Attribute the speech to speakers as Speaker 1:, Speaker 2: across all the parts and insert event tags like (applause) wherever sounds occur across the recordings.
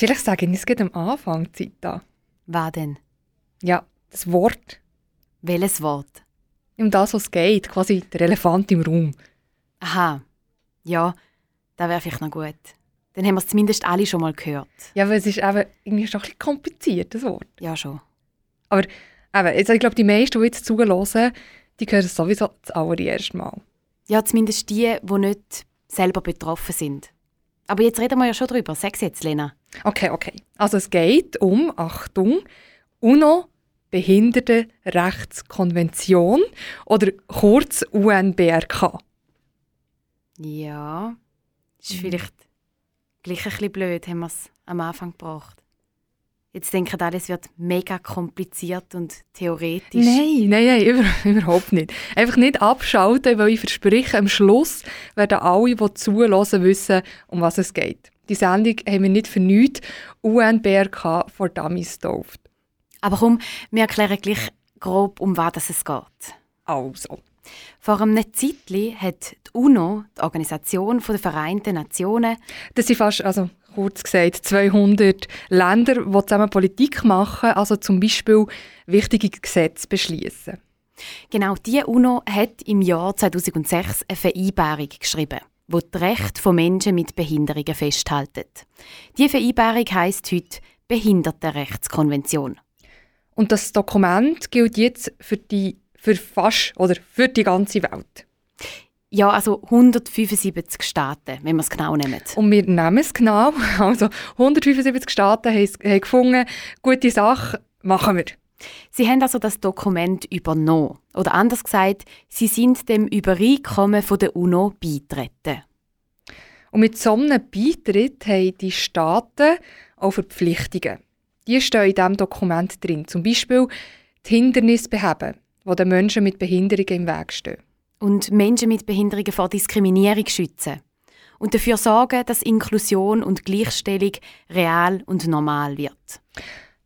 Speaker 1: Vielleicht sage ich es geht am Anfang Zeit an.
Speaker 2: Was denn?
Speaker 1: Ja, das Wort,
Speaker 2: Welches Wort?
Speaker 1: um das was es geht, quasi der Elefant im Raum.
Speaker 2: Aha. Ja, das wäre vielleicht noch gut. Dann haben wir es zumindest alle schon mal gehört.
Speaker 1: Ja, weil es ist eben irgendwie schon ein bisschen kompliziert, das Wort.
Speaker 2: Ja, schon.
Speaker 1: Aber eben, jetzt, ich glaube, die meisten, die jetzt zuhören, die hören es sowieso das allererste Mal.
Speaker 2: Ja, zumindest die, die nicht selber betroffen sind. Aber jetzt reden wir ja schon drüber. Sag's jetzt, Lena.
Speaker 1: Okay, okay. Also es geht um, Achtung, UNO Behindertenrechtskonvention oder kurz UNBRK.
Speaker 2: Ja. Ist
Speaker 1: Mhm.
Speaker 2: vielleicht gleich ein bisschen blöd, haben wir es am Anfang gebracht. Jetzt denken alle, es wird mega kompliziert und theoretisch.
Speaker 1: Nein, nein, nein, über, (laughs) überhaupt nicht. Einfach nicht abschalten, weil ich verspreche, am Schluss werden alle, die zuhören, wissen, um was es geht. Die Sendung haben wir nicht für nichts UNBRK for Dummies getauft.
Speaker 2: Aber komm, wir erklären gleich grob, um was es geht.
Speaker 1: Also,
Speaker 2: Vor einem Zeitli hat die UNO, die Organisation der Vereinten Nationen,
Speaker 1: das sind fast, also kurz gesagt, 200 Länder, die zusammen Politik machen, also zum Beispiel wichtige Gesetze beschließen.
Speaker 2: genau die UNO hat im Jahr 2006 eine Vereinbarung geschrieben, wo die Rechte von Menschen mit Behinderungen festhält. Die Vereinbarung heißt heute Behindertenrechtskonvention.
Speaker 1: Und das Dokument gilt jetzt für die für fast oder für die ganze Welt.
Speaker 2: Ja, also 175 Staaten, wenn wir es genau nehmen.
Speaker 1: Und wir nehmen es genau. (laughs) Also 175 Staaten haben, gefunden, gute Sache, machen wir.
Speaker 2: Sie haben also das Dokument übernommen. Oder anders gesagt, sie sind dem Übereinkommen von der UNO beitreten.
Speaker 1: Und mit so einem Beitritt haben die Staaten auch Verpflichtungen. Die stehen in diesem Dokument drin. Zum Beispiel die Hindernisse beheben, die den Menschen mit Behinderungen im Weg stehen.
Speaker 2: Und Menschen mit Behinderungen vor Diskriminierung schützen und dafür sorgen, dass Inklusion und Gleichstellung real und normal wird.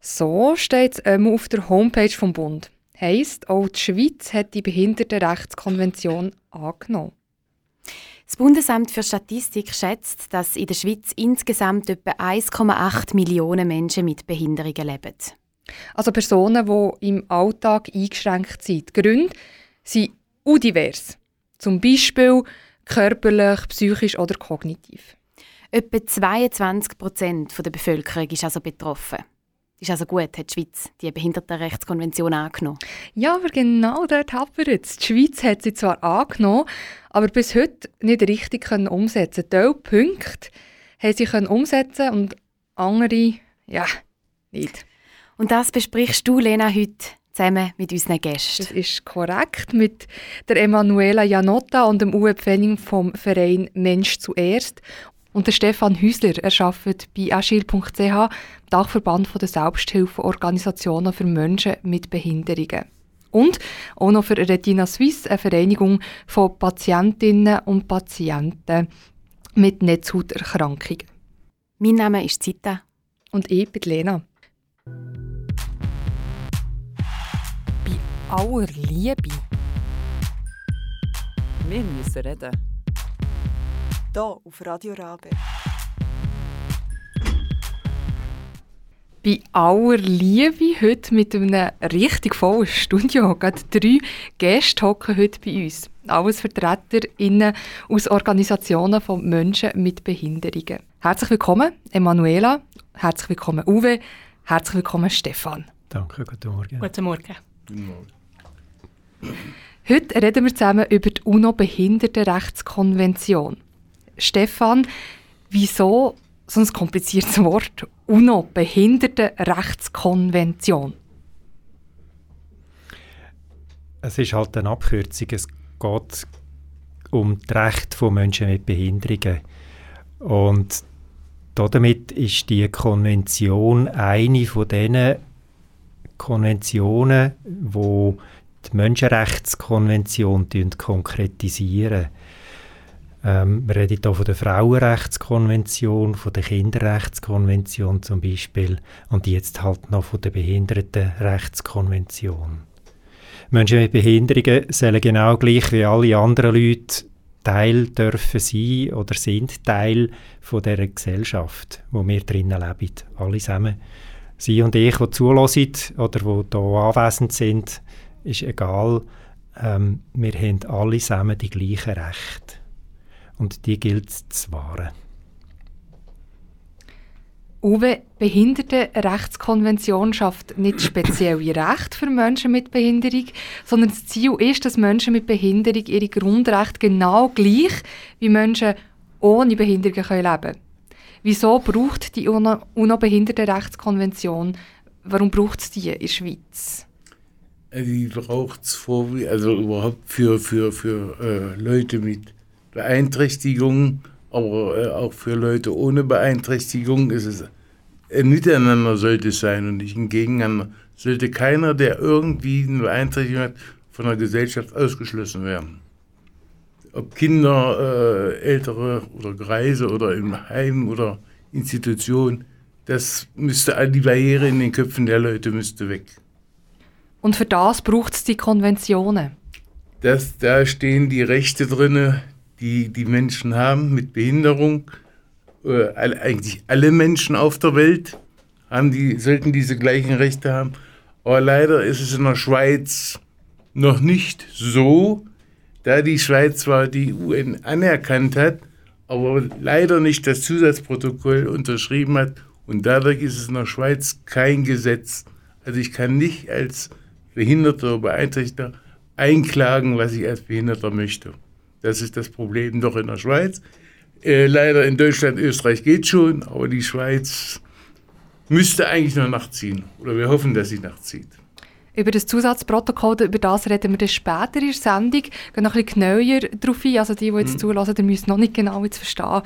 Speaker 1: So steht es ähm, auf der Homepage vom Bund. Heißt, auch die Schweiz hat die Behindertenrechtskonvention angenommen.
Speaker 2: Das Bundesamt für Statistik schätzt, dass in der Schweiz insgesamt etwa 1,8 Millionen Menschen mit Behinderungen leben.
Speaker 1: Also Personen, die im Alltag eingeschränkt sind. Die Gründe sind udivers. Zum Beispiel körperlich, psychisch oder kognitiv.
Speaker 2: Etwa 22 Prozent der Bevölkerung ist also betroffen. Ist also gut, hat die Schweiz die Behindertenrechtskonvention angenommen.
Speaker 1: Ja, aber genau dort hapert es. Die Schweiz hat sie zwar angenommen, aber bis heute nicht richtig können umsetzen. Teil Punkte haben sie können umsetzen und andere, ja, nicht.
Speaker 2: Und das besprichst du, Lena, heute zusammen mit unseren Gästen.
Speaker 1: Das ist korrekt. Mit der Emanuela Janotta und dem Uwe Pfenning vom Verein Mensch zuerst. Und der Stefan Häusler, er arbeitet bei agil.ch, Dachverband der Selbsthilfeorganisationen für Menschen mit Behinderungen. Und auch noch für Retina Suisse, eine Vereinigung von Patientinnen und Patienten mit Netzhauterkrankungen.
Speaker 2: Mein Name ist Zita.
Speaker 1: Und ich bin Lena.
Speaker 3: Aller Liebe.
Speaker 4: Wir müssen reden. Hier auf Radio Rabe.
Speaker 1: Bei aller Liebe heute mit einem richtig vollen Studio. Gerade drei Gäste hocken heute bei uns. Alles VertreterInnen aus Organisationen von Menschen mit Behinderungen. Herzlich willkommen, Emanuela. Herzlich willkommen, Uwe. Herzlich willkommen, Stefan.
Speaker 5: Danke, guten Morgen.
Speaker 6: Guten Morgen.
Speaker 1: Heute reden wir zusammen über die UNO-Behindertenrechtskonvention. Stefan, wieso so ein kompliziertes Wort? UNO-Behindertenrechtskonvention.
Speaker 5: Es ist halt eine Abkürzung. Es geht um die Rechte von Menschen mit Behinderungen. Und damit ist die Konvention eine von diesen Konventionen, wo die Menschenrechtskonvention konkretisieren. Ähm, wir reden hier von der Frauenrechtskonvention, von der Kinderrechtskonvention zum Beispiel und jetzt halt noch von der Behindertenrechtskonvention. Menschen mit Behinderungen sollen genau gleich wie alle anderen Leute Teil dürfen sein oder sind Teil von dieser Gesellschaft, wo wir drinnen leben. Alle zusammen. Sie und ich, die zulassen oder die hier anwesend sind, ist egal. Ähm, wir haben alle zusammen die gleichen Rechte. Und die gilt es zu wahren.
Speaker 1: Uwe, Behindertenrechtskonvention schafft nicht spezielle Rechte für Menschen mit Behinderung, sondern das Ziel ist, dass Menschen mit Behinderung ihre Grundrechte genau gleich wie Menschen ohne Behinderung leben können. Wieso braucht die UNO-Behindertenrechtskonvention, warum braucht es die in der Schweiz?
Speaker 6: Die braucht es also überhaupt für, für, für äh, Leute mit Beeinträchtigungen aber äh, auch für Leute ohne Beeinträchtigung ist es ein Miteinander sollte es sein und nicht ein Gegeneinander. Sollte keiner, der irgendwie eine Beeinträchtigung hat, von der Gesellschaft ausgeschlossen werden. Ob Kinder, äh, Ältere oder Greise oder im Heim oder Institution, das müsste, die Barriere in den Köpfen der Leute müsste weg.
Speaker 1: Und für das braucht es die Konventionen?
Speaker 6: Das, da stehen die Rechte drin, die die Menschen haben mit Behinderung. Äh, eigentlich alle Menschen auf der Welt haben die, sollten diese gleichen Rechte haben. Aber leider ist es in der Schweiz noch nicht so, da die Schweiz zwar die UN anerkannt hat, aber leider nicht das Zusatzprotokoll unterschrieben hat und dadurch ist es in der Schweiz kein Gesetz. Also ich kann nicht als Behinderter oder Beeinträchtigter einklagen, was ich als Behinderter möchte. Das ist das Problem doch in der Schweiz. Äh, leider in Deutschland, Österreich geht schon, aber die Schweiz müsste eigentlich noch nachziehen. Oder wir hoffen, dass sie nachzieht.
Speaker 1: Über das Zusatzprotokoll, über das reden wir dann später in der Sendung. Gehen noch ein bisschen genauer darauf ein. Also die, die jetzt mhm. zulassen, die müssen noch nicht genau jetzt verstehen,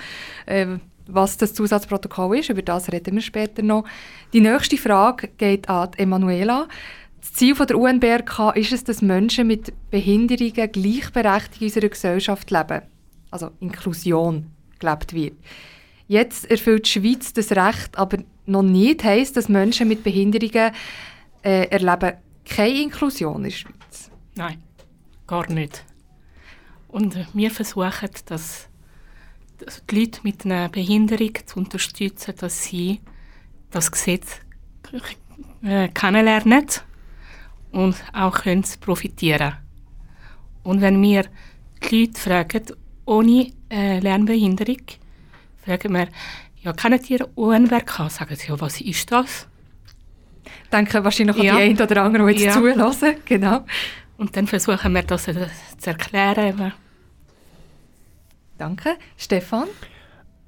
Speaker 1: äh, was das Zusatzprotokoll ist. Über das reden wir später noch. Die nächste Frage geht an Emanuela. Das Ziel der UNBRK ist es, dass Menschen mit Behinderungen gleichberechtigt in unserer Gesellschaft leben. Also Inklusion gelebt wird. Jetzt erfüllt die Schweiz das Recht, aber noch nicht heisst, dass Menschen mit Behinderungen äh, erleben keine Inklusion in der Schweiz.
Speaker 7: Nein, gar nicht. Und wir versuchen, dass, dass die Leute mit einer Behinderung zu unterstützen, dass sie das Gesetz äh, kennenlernen und auch können profitieren Und wenn wir die Leute fragen, ohne äh, Lernbehinderung, fragen wir, ja, kennt ihr UNWRK? Sagen sie, ja, was ist das?
Speaker 1: Denken wahrscheinlich ja. an die einen oder anderen, die jetzt ja. zulassen. (laughs) Genau.
Speaker 7: Und dann versuchen wir das zu erklären.
Speaker 1: Danke. Stefan?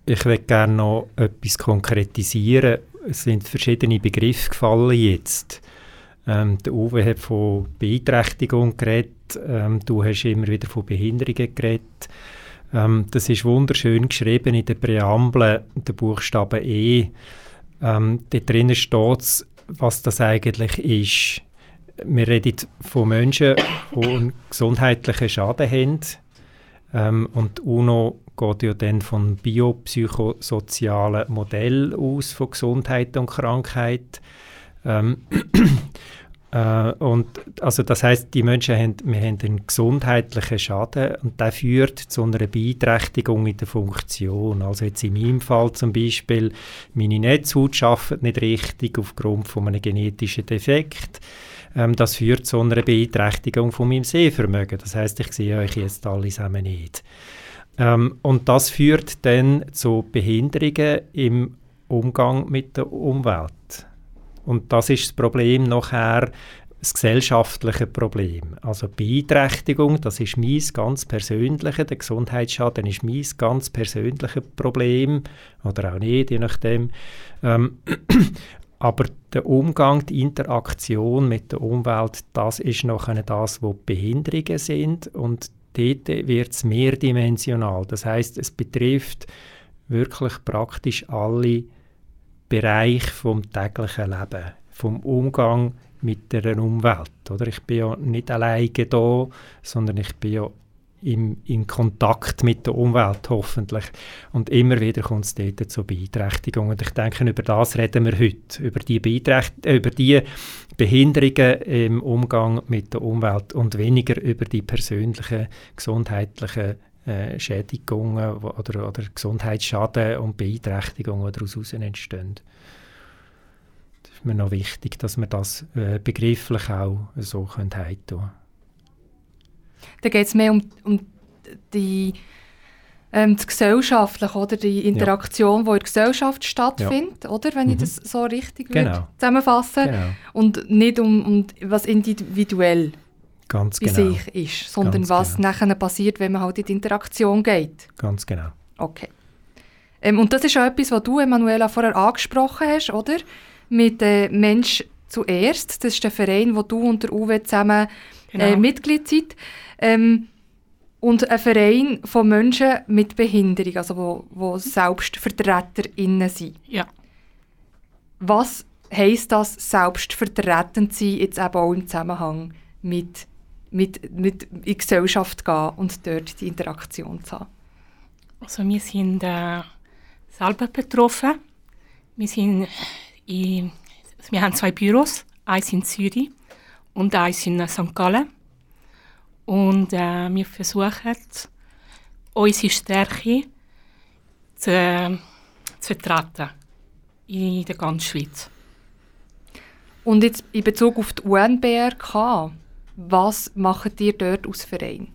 Speaker 5: Ich würde gerne noch etwas konkretisieren. Es sind verschiedene Begriffe gefallen jetzt. Ähm, der Uwe hat von Beeinträchtigung geredet, ähm, du hast immer wieder von Behinderungen geredet. Ähm, das ist wunderschön geschrieben in der Präambel, der Buchstabe E. Ähm, da drinnen steht was das eigentlich ist. Wir reden von Menschen, die einen gesundheitlichen Schaden haben. Ähm, und UNO geht ja dann von biopsychosozialen Modell aus, von Gesundheit und Krankheit. Ähm, (clears throat) äh, und also das heißt, die Menschen haben, wir haben einen gesundheitlichen Schaden und der führt zu einer Beeinträchtigung in der Funktion. Also jetzt in meinem Fall zum Beispiel, meine Netzhaut arbeitet nicht richtig aufgrund von einem genetischen Defekt. Ähm, das führt zu einer Beeinträchtigung von meinem Sehvermögen. Das heißt, ich sehe euch jetzt alle zusammen nicht. Ähm, und das führt dann zu Behinderungen im Umgang mit der Umwelt. Und das ist das Problem nachher, das gesellschaftliche Problem. Also Beeinträchtigung, das ist mein ganz persönliches, der Gesundheitsschaden ist mein ganz persönliches Problem oder auch nicht, je nachdem. Ähm, (clears throat) aber der Umgang, die Interaktion mit der Umwelt, das ist nachher das, wo Behinderungen sind und dort wird es mehrdimensional. Das heißt, es betrifft wirklich praktisch alle Bereiche vom täglichen Leben, vom Umgang mit der Umwelt. Oder? Ich bin ja nicht alleine da, sondern ich bin ja im, in Kontakt mit der Umwelt hoffentlich. Und immer wieder kommt es dort zur Beeinträchtigung. Und ich denke, über das reden wir heute, über die, Beeinträcht äh, über die Behinderungen im Umgang mit der Umwelt und weniger über die persönlichen gesundheitlichen äh, Schädigungen oder, oder Gesundheitsschaden und Beeinträchtigungen, die daraus entstehen. Das ist mir noch wichtig, dass wir das äh, begrifflich auch so können können.
Speaker 1: Da geht es mehr um, um die, ähm, das Gesellschaftliche, oder? die Interaktion, ja. die in der Gesellschaft stattfindet, ja. oder? wenn mhm. ich das so richtig
Speaker 5: genau.
Speaker 1: zusammenfassen
Speaker 5: genau.
Speaker 1: Und nicht um, um was individuell
Speaker 5: Ganz
Speaker 1: bei
Speaker 5: genau.
Speaker 1: sich ist, sondern
Speaker 5: Ganz
Speaker 1: was
Speaker 5: genau.
Speaker 1: nachher passiert, wenn man halt in die Interaktion geht.
Speaker 5: Ganz genau.
Speaker 1: Okay. Ähm, und das ist auch etwas, was du, Emanuela, vorher angesprochen hast, oder? Mit äh, Mensch zuerst. Das ist der Verein, wo du und der Uwe zusammen äh,
Speaker 7: Genau.
Speaker 1: Mitglied seid. Ähm, und ein Verein von Menschen mit Behinderung, also wo, wo SelbstvertreterInnen sind.
Speaker 7: Ja.
Speaker 1: Was heisst das, selbstvertretend sein, jetzt eben auch im Zusammenhang mit, mit, mit in die Gesellschaft gehen und dort die Interaktion zu haben?
Speaker 7: Also wir sind äh, selber betroffen. Wir, sind in, wir haben zwei Büros, eins in Zürich und eins in St. Gallen. Und äh, wir versuchen, unsere Stärke zu, äh, zu vertreten in der ganzen Schweiz.
Speaker 1: Und jetzt in Bezug auf die UNBRK, was macht ihr dort aus Verein?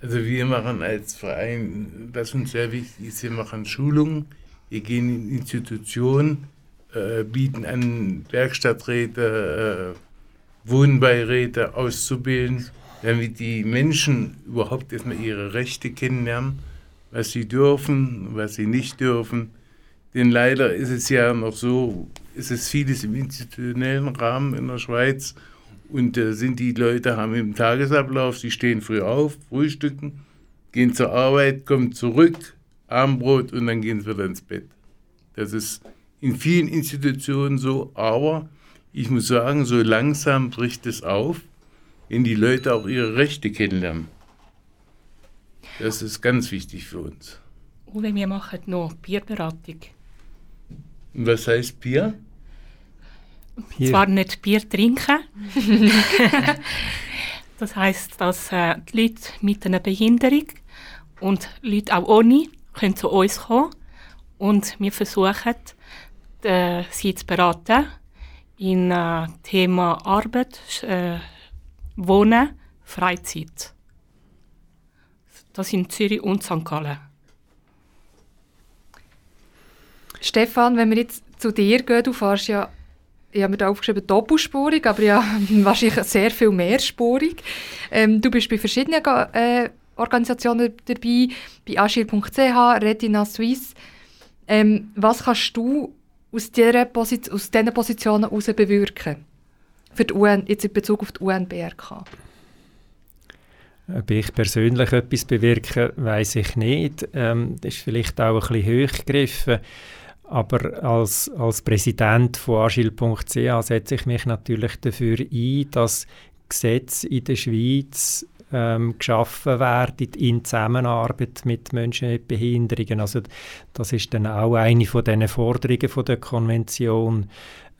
Speaker 6: Also wir machen als Verein, was uns sehr wichtig ist, wir machen Schulungen, wir gehen in Institutionen, äh, bieten an Werkstatträte, äh, Wohnbeiräte auszubilden, damit die Menschen überhaupt erstmal ihre Rechte kennenlernen, was sie dürfen, was sie nicht dürfen. Denn leider ist es ja noch so, ist es vieles im institutionellen Rahmen in der Schweiz und da sind die Leute, haben im Tagesablauf, sie stehen früh auf, frühstücken, gehen zur Arbeit, kommen zurück, Abendbrot und dann gehen sie wieder ins Bett. Das ist in vielen Institutionen so, aber ich muss sagen, so langsam bricht es auf, wenn die Leute auch ihre Rechte kennenlernen. Das ist ganz wichtig für uns.
Speaker 7: Uwe, wir machen noch Bierberatung.
Speaker 6: Was heißt Bier?
Speaker 5: Bier.
Speaker 7: Zwar nicht Bier trinken. (laughs) das heißt, dass äh, die Leute mit einer Behinderung und Leute auch ohne können zu uns kommen und wir versuchen, äh, sie zu beraten in äh, Thema Arbeit, äh, Wohnen, Freizeit. Das sind Zürich und St. Gallen.
Speaker 1: Stefan, wenn wir jetzt zu dir gehen, du fährst ja, ich habe mir da aufgeschrieben, doppelspurig, aber ja, (laughs) wahrscheinlich sehr viel mehrspurig. Ähm, du bist bei verschiedenen äh, Organisationen dabei, bei agil.ch, Retina Suisse. Ähm, was kannst du aus, Posi aus diesen Positionen heraus bewirken? Für die UN, jetzt in Bezug auf die UNBRK.
Speaker 5: Ob ich persönlich etwas bewirke, weiß ich nicht. Ähm, das ist vielleicht auch ein bisschen hochgegriffen. Aber als, als Präsident von agil.ch setze ich mich natürlich dafür ein, dass Gesetze in der Schweiz ähm, geschaffen werden in Zusammenarbeit mit Menschen mit Behinderungen. Also das ist dann auch eine von den Forderungen von der Konvention,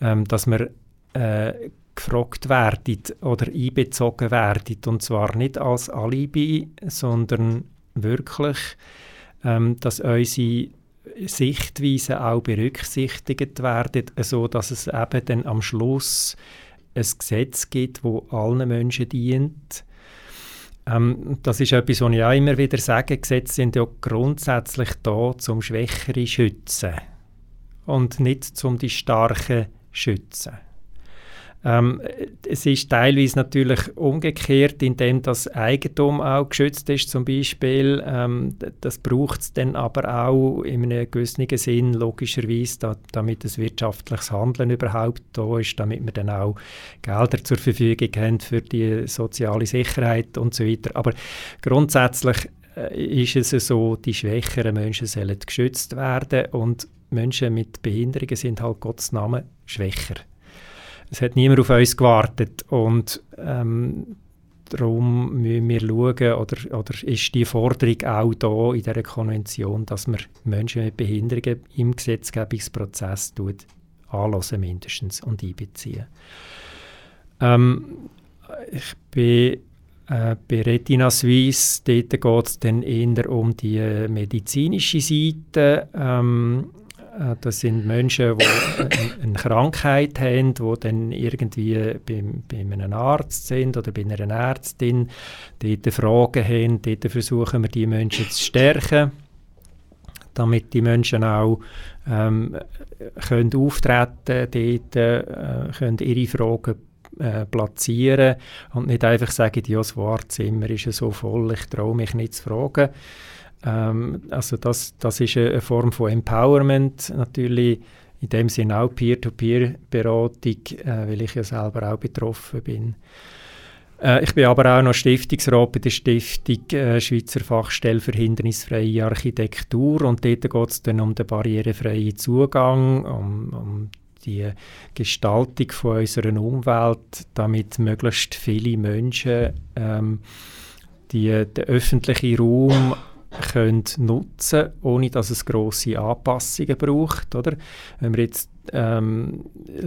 Speaker 5: ähm, dass wir äh, gefragt werden oder einbezogen werden und zwar nicht als Alibi, sondern wirklich, ähm, dass unsere Sichtweisen auch berücksichtigt werden, so dass es eben dann am Schluss ein Gesetz gibt, wo allen Menschen dient. Ähm, das ist etwas, was ich auch immer wieder sage. Gesetze sind ja grundsätzlich da, zum Schwächere zu schützen und nicht zum die Starken zu schützen. Ähm, es ist teilweise natürlich umgekehrt, indem das Eigentum auch geschützt ist, zum Beispiel. Ähm, das braucht es dann aber auch in einem gewissen Sinn, logischerweise, da, damit das wirtschaftliches Handeln überhaupt da ist, damit wir dann auch Gelder zur Verfügung haben für die soziale Sicherheit und so weiter. Aber grundsätzlich äh, ist es so, die schwächeren Menschen sollen geschützt werden und Menschen mit Behinderungen sind halt Gottes Namen schwächer. Es hat niemand auf uns gewartet und ähm, darum müssen wir schauen, oder, oder ist die Forderung auch da in dieser Konvention, dass man Menschen mit Behinderungen im Gesetzgebungsprozess tut, anlassen mindestens und einbeziehen. Ähm, ich bin äh, bei Retina Suisse, dort geht es dann eher um die medizinische Seite. Ähm, äh, das sind Menschen, die eine Krankheit haben, die dann irgendwie bei, bei einem Arzt sind oder bei einer Ärztin, dort Fragen haben. Dort versuchen wir, die Menschen zu stärken, damit die Menschen auch ähm, können auftreten dort, äh, können ihre Fragen äh, platzieren und nicht einfach sagen, ja, das Wartezimmer ist so voll, ich traue mich nicht zu fragen. Ähm, also das, das ist eine Form von Empowerment, natürlich in dem Sinne auch Peer-to-Peer-Beratung, äh, weil ich ja selber auch betroffen bin. Äh, ich bin aber auch noch Stiftungsrat bei der Stiftung äh, Schweizer Fachstelle für hindernisfreie Architektur und dort geht es dann um den barrierefreien Zugang, um, um die Gestaltung von unserer Umwelt, damit möglichst viele Menschen ähm, die, den öffentlichen Raum können nutzen ohne dass es grosse Anpassungen braucht. Oder? Wenn man jetzt ähm,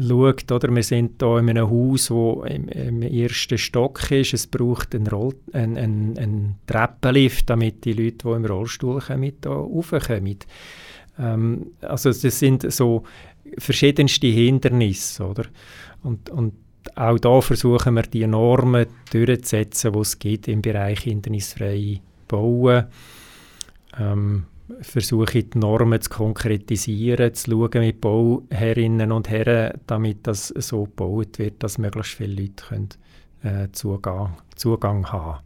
Speaker 5: schaut, oder, wir sind hier in einem Haus, das im, im, ersten Stock ist, es braucht einen, Roll, einen, einen, einen Treppenlift, damit die Leute, die im Rollstuhl kommen, hier raufkommen. Ähm, also das sind so verschiedenste Hindernisse. Oder? Und, und auch da versuchen wir, die Normen durchzusetzen, die es gibt im Bereich hindernisfreie Bauen ähm, versuche die Normen zu konkretisieren, zu schauen mit Bauherrinnen und Herren, damit das so gebaut wird, dass möglichst viele Leute können, äh, Zugang, Zugang haben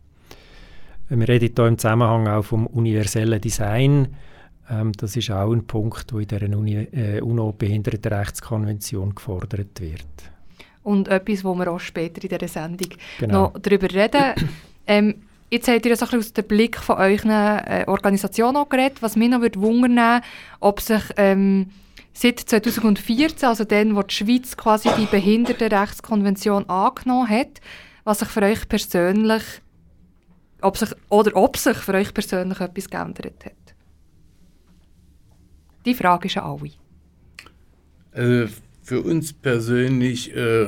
Speaker 5: Wir reden hier im Zusammenhang auch vom universellen Design. Ähm, das ist auch ein Punkt, der in der äh, UNO-Behindertenrechtskonvention gefordert wird.
Speaker 1: Und etwas, wo wir auch später in dieser Sendung genau. noch darüber reden. ähm, Jetzt habt ihr so ein aus dem Blick von euren äh, Organisationen auch geredet. Was mich noch würde wundern, ob sich ähm, seit 2014, also dann, wo die Schweiz quasi die Behindertenrechtskonvention angenommen hat, was sich für euch persönlich, ob sich, oder ob sich für euch persönlich etwas geändert hat. Die Frage ist an alle.
Speaker 6: Also für uns persönlich äh,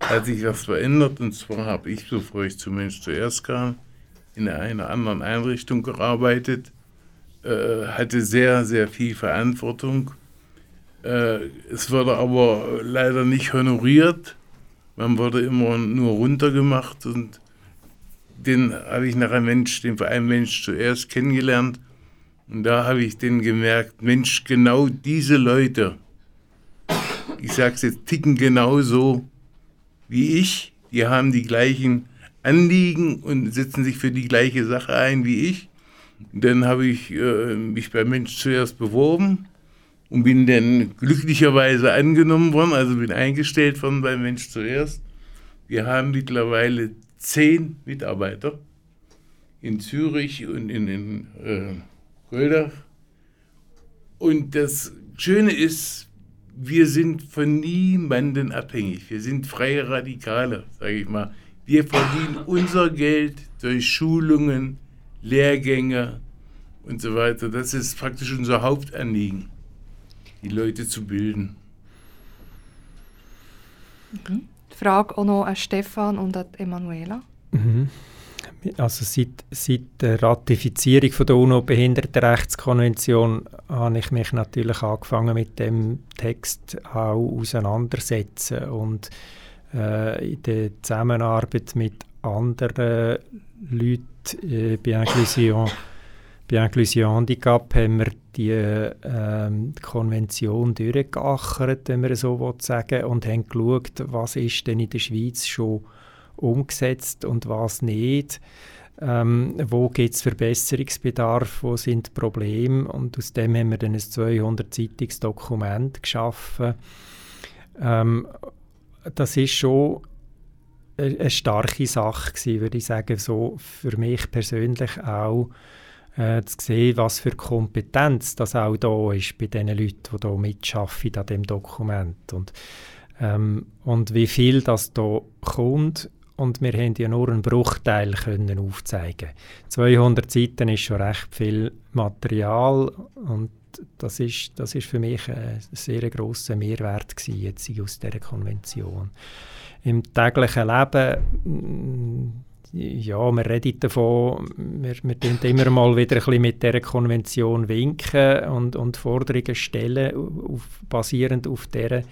Speaker 6: hat sich was verändert. Und zwar habe ich, bevor ich zum Mensch zuerst kam, in einer anderen Einrichtung gearbeitet, äh, hatte sehr, sehr viel Verantwortung. Äh, es wurde aber leider nicht honoriert. Man wurde immer nur runtergemacht und den habe ich nach einem Mensch, den einen Mensch zuerst kennengelernt. Und da habe ich dann gemerkt, Mensch, genau diese Leute, ich sage es jetzt, ticken genauso wie ich. Die haben die gleichen Anliegen und setzen sich für die gleiche Sache ein wie ich. Dann habe ich äh, mich bei Mensch zuerst beworben und bin dann glücklicherweise angenommen worden, also bin eingestellt worden bei Mensch zuerst. Wir haben mittlerweile zehn Mitarbeiter in Zürich und in, in äh, Goldach. Und das Schöne ist, wir sind von niemandem abhängig. Wir sind freie Radikale, sage ich mal. Wir verdienen unser Geld durch Schulungen, Lehrgänge und so weiter. Das ist praktisch unser Hauptanliegen, die Leute zu bilden.
Speaker 1: Mhm. Frage auch noch an Stefan und an Emanuela.
Speaker 5: Mhm. Also seit, seit der Ratifizierung von der UNO-Behindertenrechtskonvention habe ich mich natürlich angefangen mit dem Text auch auseinandersetzen und äh, in der Zusammenarbeit mit anderen Leuten äh, bei Inclusion, bei Inclusion Handicap haben wir die ähm, Konvention durchgeachert, wenn man so sagen und haben geschaut, was ist denn in der Schweiz schon umgesetzt und was nicht. Ähm, wo gibt es Verbesserungsbedarf, wo sind Probleme und aus dem haben wir dann ein 200-seitiges Dokument geschaffen. Ähm, das ist schon eine starke Sache gewesen, würde ich sagen, so für mich persönlich auch äh, zu sehen, was für Kompetenz das auch da ist bei den Leuten, die da mitschaffen an dem Dokument und, ähm, und wie viel das da kommt und wir haben ja nur einen Bruchteil können aufzeigen. 200 Seiten ist schon recht viel Material und das ist, das ist für mich ein sehr grosser Mehrwert jetzt aus dieser Konvention. Im täglichen Leben ja, wir reden davon, wir, wir immer mal wieder ein bisschen mit dieser Konvention winken und, und Forderungen stellen, auf, basierend auf dieser.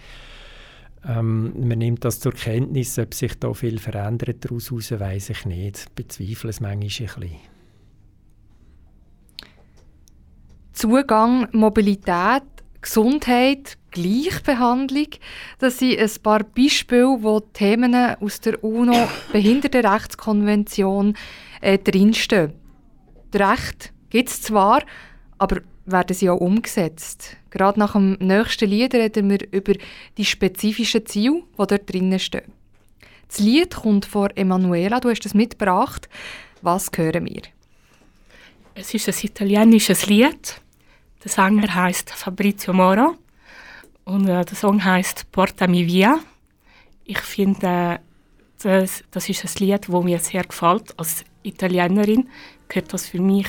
Speaker 5: Ähm, man nimmt das zur Kenntnis, ob sich da viel verändert daraus weiß ich nicht. Bezweifle es manchmal ein bisschen.
Speaker 1: Zugang, Mobilität, Gesundheit, Gleichbehandlung. Das sind ein paar Beispiele, wo Themen aus der UNO-Behindertenrechtskonvention (coughs) äh, drinstehen. Das Recht gibt es zwar, aber werden sie auch umgesetzt. Gerade nach dem nächsten Lied reden wir über die spezifischen Ziele, die dort drinnen stehen. Das Lied kommt von Emanuela, du hast es mitgebracht. Was hören wir?
Speaker 7: Es ist ein italienisches Lied. Der Sänger heißt Fabrizio Moro und äh, der Song heißt Portami via. Ich finde, äh, das, das ist ein Lied, das mir sehr gefällt. Als Italienerin gehört das für mich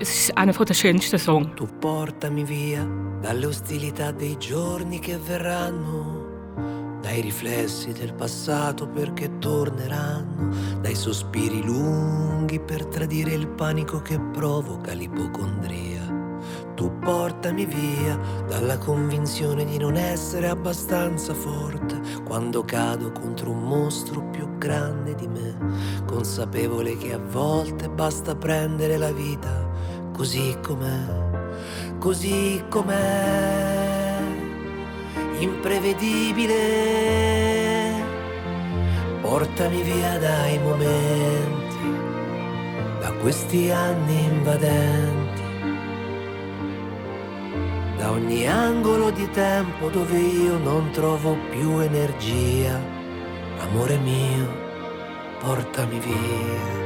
Speaker 7: es ist einer der schönsten Songs.
Speaker 8: Tu portami via dalle ostilità dei giorni che verranno, dai riflessi del passato perché torneranno, dai sospiri lunghi per tradire il panico che provoca l'ipocondria. Tu portami via dalla convinzione di non essere abbastanza forte. Quando cado contro un mostro più grande di me, consapevole che a volte basta prendere la vita così com'è, così com'è, imprevedibile. Portami via dai momenti, da questi anni invadenti da ogni angolo di tempo dove io non trovo più energia. Amore mio, portami via.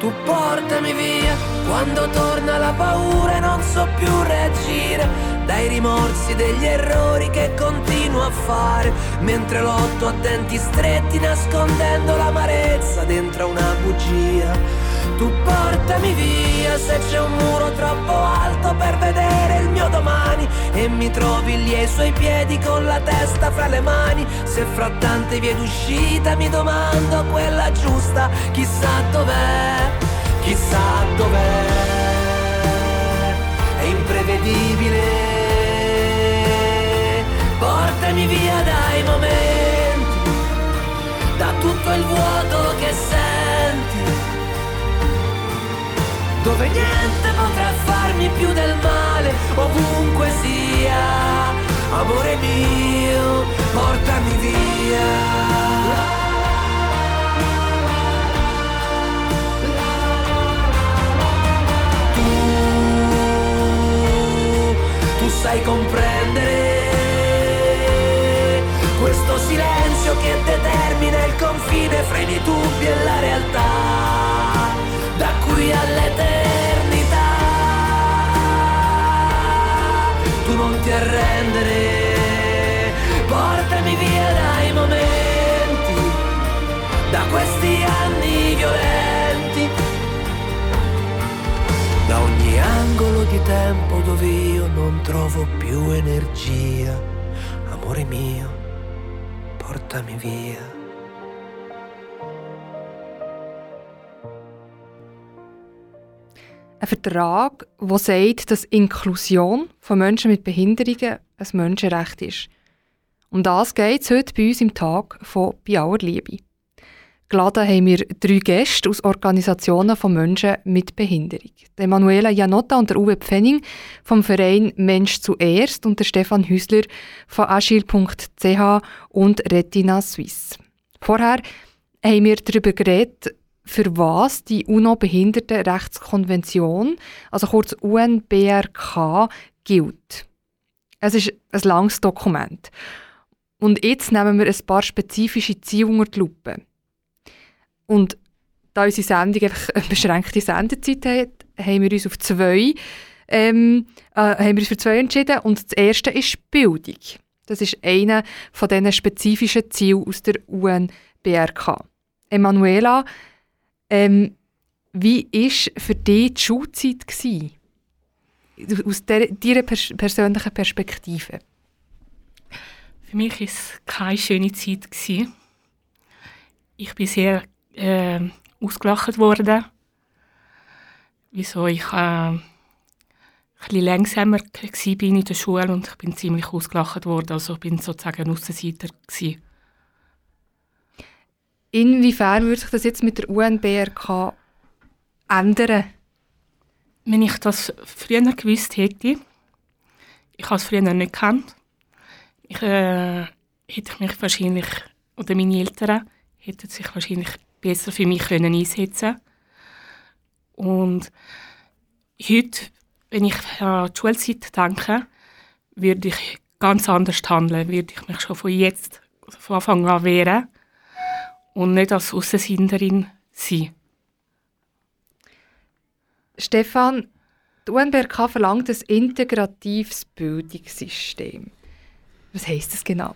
Speaker 8: Tu portami via quando torna la paura e non so più reagire dai rimorsi degli errori che continuo a fare mentre lotto a denti stretti nascondendo l'amarezza dentro una bugia tu portami via se c'è un muro troppo alto per vedere il mio domani e mi trovi lì ai suoi piedi con la testa fra le mani. Se fra tante vie d'uscita mi domando quella giusta, chissà dov'è, chissà dov'è. È imprevedibile. Portami via dai momenti, da tutto il vuoto che senti dove niente potrà farmi più del male, ovunque sia. Amore mio, portami via. Sai comprendere questo silenzio che determina il confine fra i dubbi e la realtà qui all'eternità. Tu non ti arrendere, portami via dai momenti, da questi anni violenti. Da ogni angolo di tempo dove io non trovo più energia, amore mio, portami via.
Speaker 1: Ein Vertrag, der sagt, dass Inklusion von Menschen mit Behinderungen ein Menschenrecht ist. Um das geht es heute bei uns im Tag von «Bei aller Liebe». Geladen haben wir drei Gäste aus Organisationen von Menschen mit Behinderung. Emanuela Janotta und Uwe Pfenning vom Verein Mensch zuerst und Stefan Hüsler von agil.ch und Retina Suisse. Vorher haben wir darüber geredet, für was die UNO-Behindertenrechtskonvention, also kurz UNBRK, gilt. Es ist ein langes Dokument. Und jetzt nehmen wir ein paar spezifische Ziele unter die Lupe. Und da unsere Sendung eine beschränkte Sendezeit hat, haben wir uns auf zwei, ähm, äh, haben wir uns für zwei entschieden. Und das erste ist Bildung. Das ist einer von diesen spezifischen Zielen aus der UNBRK. Emanuela, ähm, wie war für dich die Schulzeit? Gewesen? Aus deiner pers persönlichen Perspektive.
Speaker 7: Für mich war es keine schöne Zeit. Gewesen. Ich bin sehr äh, ausgelacht worden. Wieso ich äh, ein bisschen langsamer war in der Schule und ich bin ziemlich ausgelacht worden. Also ich bin sozusagen ein Aussenseiter. Gewesen.
Speaker 1: Inwiefern würde sich das jetzt mit der UNBRK ändern?
Speaker 7: Wenn ich das früher gewusst hätte, ich habe es früher nicht gekannt, ich, äh, hätte ich mich wahrscheinlich, oder meine Eltern, hätten sich wahrscheinlich besser für mich können einsetzen Und heute, wenn ich an die Schulzeit denke, würde ich ganz anders handeln, würde ich mich schon von jetzt, von Anfang an wehren und nicht als Aussensinderin sein.
Speaker 1: Stefan, die UNBRK verlangt ein integratives Bildungssystem. Was heisst das genau?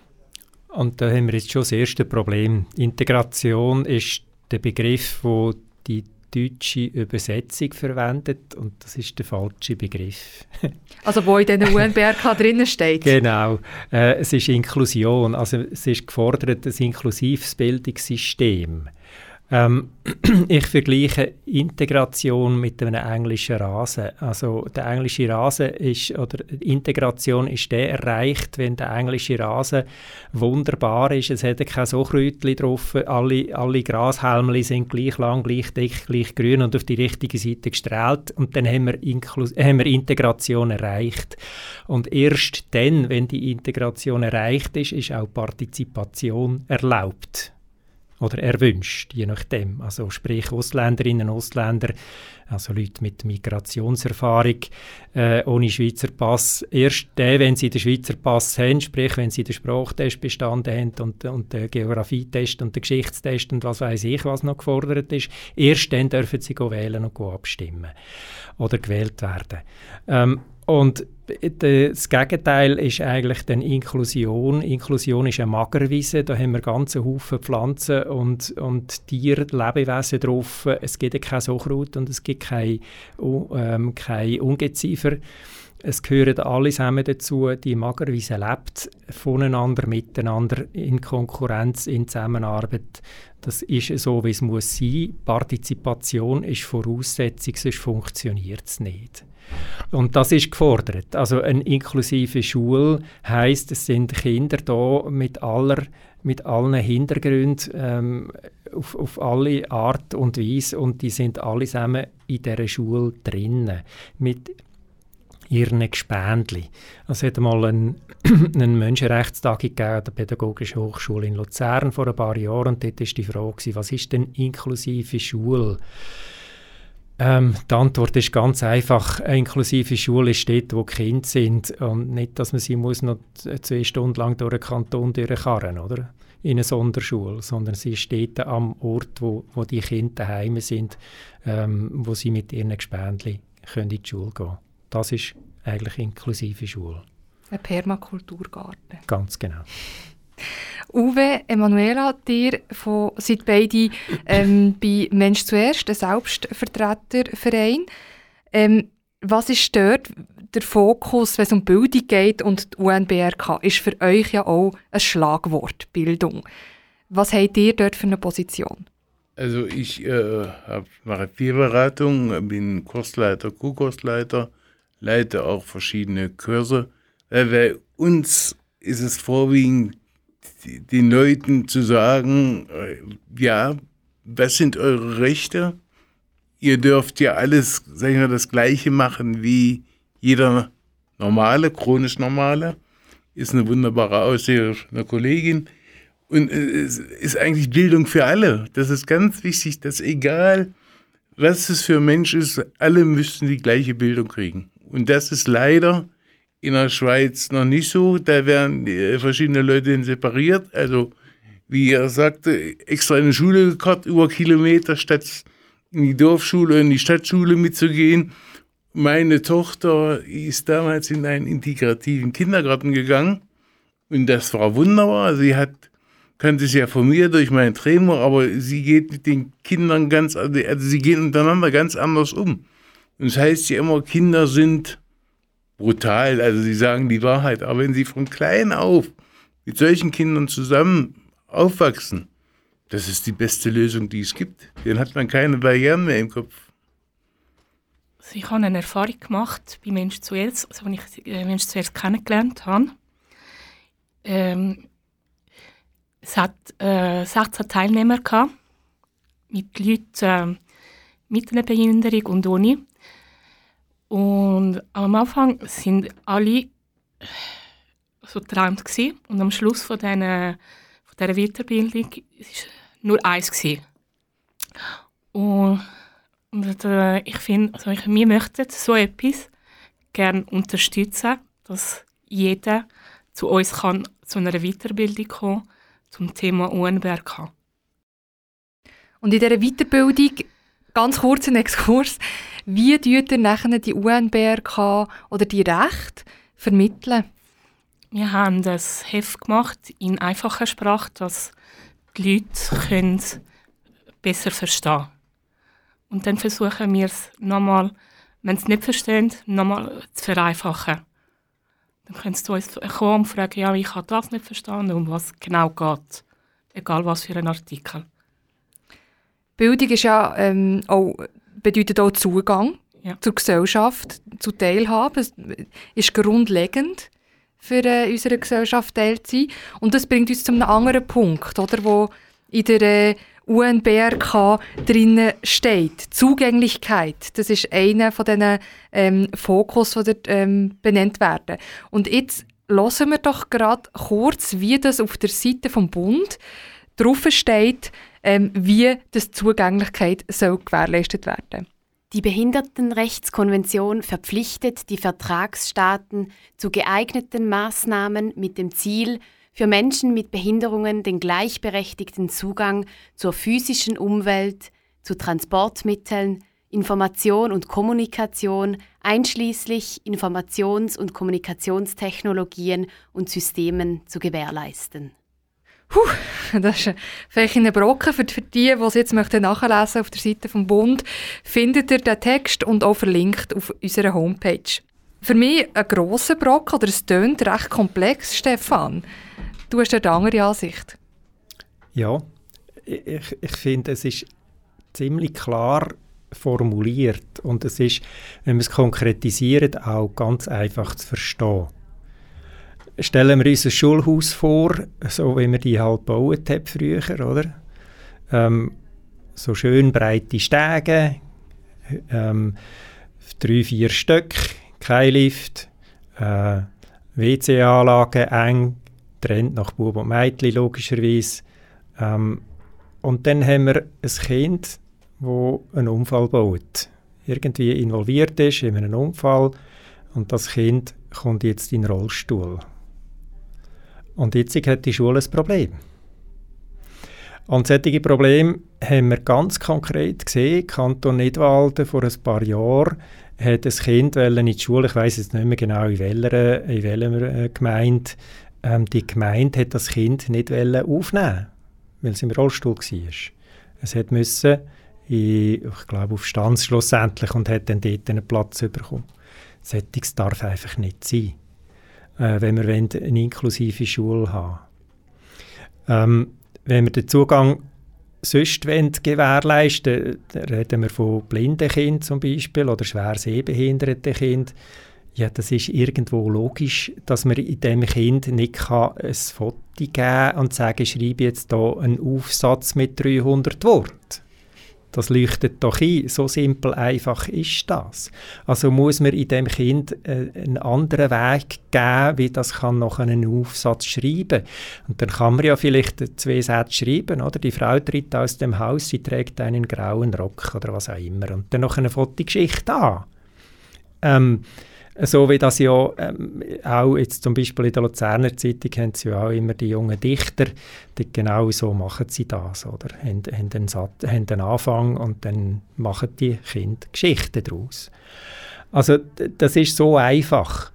Speaker 5: Und da haben wir jetzt schon das erste Problem. Integration ist der Begriff, wo die deutsche Übersetzung verwendet und das ist der falsche Begriff. (laughs)
Speaker 1: also wo in den UNBRK drinnen steht?
Speaker 5: Genau, äh, es ist Inklusion, also es ist gefordert, ein inklusives Bildungssystem. Ähm, (clears throat) ich vergleiche Integration mit einem englischen Rasen. Also der englische Rasen ist, oder Integration ist der erreicht, wenn der englische Rasen wunderbar ist. Es hat kein Sochrütli drauf, alle, alle Grashelmli sind gleich lang, gleich dick, gleich grün und auf die richtige Seite gestrahlt und dann haben wir, Inklus haben wir Integration erreicht. Und erst dann, wenn die Integration erreicht ist, ist auch Partizipation erlaubt oder erwünscht, je nachdem. Also sprich Ausländerinnen und Ausländer, also Leute mit Migrationserfahrung äh, ohne Schweizer Pass. Erst dann, wenn sie den Schweizer Pass haben, sprich wenn sie den Sprachtest bestanden haben und, und den Geografietest und den Geschichtstest und was weiß ich, was noch gefordert ist, erst dann dürfen sie wählen und abstimmen oder gewählt werden. Ähm, und das Gegenteil ist eigentlich dann Inklusion. Inklusion ist eine Magerwiese, da haben wir ganze Haufen Pflanzen und, und Tiere, Lebewesen drauf. Es gibt kein Suchrut und es gibt kein, ähm, kein Ungeziefer. Es gehören alle zusammen dazu. Die Magerwiese lebt voneinander, miteinander, in Konkurrenz, in Zusammenarbeit. Das ist so, wie es muss sein. Partizipation ist Voraussetzung, sonst funktioniert es nicht. Und das ist gefordert. Also eine inklusive Schule heißt, es sind Kinder da mit aller mit allen Hintergründen ähm, auf, auf alle Art und Weise und die sind alle zusammen in dieser Schule drinnen mit ihren Gespendli. Es hat mal einen, (clears throat) einen Menschenrechtstag gegeben an der Pädagogischen Hochschule in Luzern vor ein paar Jahren und dort war die Frage, was ist denn inklusive Schule? Ähm, die Antwort ist ganz einfach. Eine inklusive Schule ist dort, wo Kinder sind und nicht, dass man sie muss noch zwei Stunden lang durch den Kanton durchkarren oder? in eine Sonderschule, sondern sie steht am Ort, wo, wo die Kinder daheim sind, ähm, wo sie mit ihren Gespendli in die Schule gehen Das ist eigentlich inklusive Schule.
Speaker 1: Ein Permakulturgarten.
Speaker 5: Ganz genau.
Speaker 1: Uwe, Emanuela, dir von, seid beide ähm, bei Mensch zuerst, ein Selbstvertreterverein. Ähm, was ist dort der Fokus, wenn es um Bildung geht und die UNBRK ist für euch ja auch ein Schlagwort, Bildung. Was habt ihr dort für eine Position?
Speaker 6: Also ich äh, mache Beratung, bin Kursleiter, Co-Kursleiter, leite auch verschiedene Kurse. Äh, bei uns ist es vorwiegend den Leuten zu sagen, äh, ja, was sind eure Rechte? Ihr dürft ja alles, sagen wir, das Gleiche machen wie jeder Normale, chronisch Normale. Ist eine wunderbare Aussage einer Kollegin. Und es ist eigentlich Bildung für alle. Das ist ganz wichtig, dass egal, was es für ein Mensch ist, alle müssten die gleiche Bildung kriegen. Und das ist leider in der Schweiz noch nicht so. Da werden äh, verschiedene Leute separiert. Also, wie er sagte, extra in die Schule gekarrt, über Kilometer, statt in die Dorfschule, in die Stadtschule mitzugehen. Meine Tochter ist damals in einen integrativen Kindergarten gegangen und das war wunderbar. Sie hat, kannte es ja von mir durch meinen Trainer, aber sie geht mit den Kindern ganz, also sie gehen untereinander ganz anders um. Und das heißt ja immer, Kinder sind brutal, also sie sagen die Wahrheit. Aber wenn sie von klein auf mit solchen Kindern zusammen aufwachsen, das ist die beste Lösung, die es gibt. Dann hat man keine Barrieren mehr im Kopf.
Speaker 7: Also ich habe eine Erfahrung gemacht bei Mensch zuerst, also als ich äh, Mensch zuerst kennengelernt habe. Ähm, es hat äh, 16 Teilnehmer gehabt, mit Leuten äh, mit einer Behinderung und ohne. Und am Anfang sind alle so geträumt gewesen. und am Schluss von, den, von dieser Weiterbildung war nur eins. Gewesen. Und und äh, ich finde, also wir möchten so etwas gerne unterstützen, dass jeder zu uns kann, zu einer Weiterbildung kommen zum Thema UNBRK.
Speaker 1: Und in dieser Weiterbildung, ganz kurz ein Exkurs, wie tut ihr nachher die UNBRK oder die Rechte vermitteln?
Speaker 7: Wir haben das Heft gemacht in einfacher Sprache, dass die Leute können besser verstehen können. Und dann versuchen wir es nochmal, wenn sie es nicht verstehen, nochmal zu vereinfachen. Dann können sie zu uns kommen und fragen, ja, ich habe das nicht verstanden, um was genau geht. Egal was für ein Artikel.
Speaker 1: Bildung ist ja, ähm, auch, bedeutet auch Zugang
Speaker 7: Ja.
Speaker 1: zur Gesellschaft, zu Teilhabe. Es ist grundlegend für äh, unsere Gesellschaft Teil zu sein. Und das bringt uns zu einem anderen Punkt, oder, wo in der äh, UNBRK drinnen steht. Zugänglichkeit, das ist einer von diesen ähm, Fokus, die dort ähm, benannt werden. Und jetzt hören wir doch gerade kurz, wie das auf der Seite vom Bund drauf steht, ähm, wie das Zugänglichkeit soll gewährleistet werden.
Speaker 2: Die Behindertenrechtskonvention verpflichtet die Vertragsstaaten zu geeigneten Maßnahmen mit dem Ziel, für Menschen mit Behinderungen den gleichberechtigten Zugang zur physischen Umwelt, zu Transportmitteln, Information und Kommunikation, einschließlich Informations- und Kommunikationstechnologien und Systemen zu gewährleisten.
Speaker 1: Puh, das ist vielleicht ein Brocken für, für die, die es jetzt möchten nachlesen auf der Seite vom Bund. Findet ihr den Text und auch verlinkt auf unserer Homepage. Für mich ein grosser Brocken, oder es tönt recht komplex, Stefan. Du hast eine andere Ansicht.
Speaker 5: Ja, ich, ich finde, es ist ziemlich klar formuliert und es ist, wenn wir es konkretisieren, auch ganz einfach zu verstehen. Stellen wir uns ein Schulhaus vor, so wie wir die halt gebaut haben früher, oder? Ähm, so schön breite Stege, ähm, drei, vier Stück, kein Lift, äh, WC-Anlage eng, trennt nach Bub und Mädchen logischerweise. Ähm, und dann haben wir ein Kind, das einen Unfall baut. Irgendwie involviert ist in einen Unfall und das Kind kommt jetzt in den Rollstuhl. Und jetzt hat die Schule ein Problem. Und solche Probleme haben wir ganz konkret gesehen. Kanton Nidwalden vor ein paar Jahren hat ein Kind in die Schule, ich weiß jetzt nicht mehr genau in welcher, in welcher Gemeinde, ähm, die Gemeinde hat das Kind nicht aufnehmen weil es im Rollstuhl war. Es hat müssen, in, ich glaube, auf Stanz schlussendlich und hat dann dort einen Platz bekommen. Sättiges darf einfach nicht sein, äh, wenn wir eine inklusive Schule haben ähm, Wenn wir den Zugang sonst gewährleisten wollen, reden wir von blinden Kindern zum Beispiel oder schwer sehbehinderten Kindern, ja, das ist irgendwo logisch, dass man in dem Kind nicht kann ein Foto geben kann und sagen, schreibe jetzt hier einen Aufsatz mit 300 Worten. Das leuchtet doch ein. So simpel einfach ist das. Also muss man in dem Kind äh, einen anderen Weg geben, wie das kann noch einen Aufsatz schreiben. Und dann kann man ja vielleicht zwei Sätze schreiben, oder? Die Frau tritt aus dem Haus, sie trägt einen grauen Rock oder was auch immer. Und dann noch eine Fotogeschichte an. Ähm, So wie das ja ähm, auch jetzt zum Beispiel in der Luzerner Zeitung haben sie ja auch immer die jungen Dichter, die genau so machen sie das, oder? Haben, haben, einen, Satz, haben einen Anfang und dann machen die Kinder Geschichten daraus. Also das ist so einfach.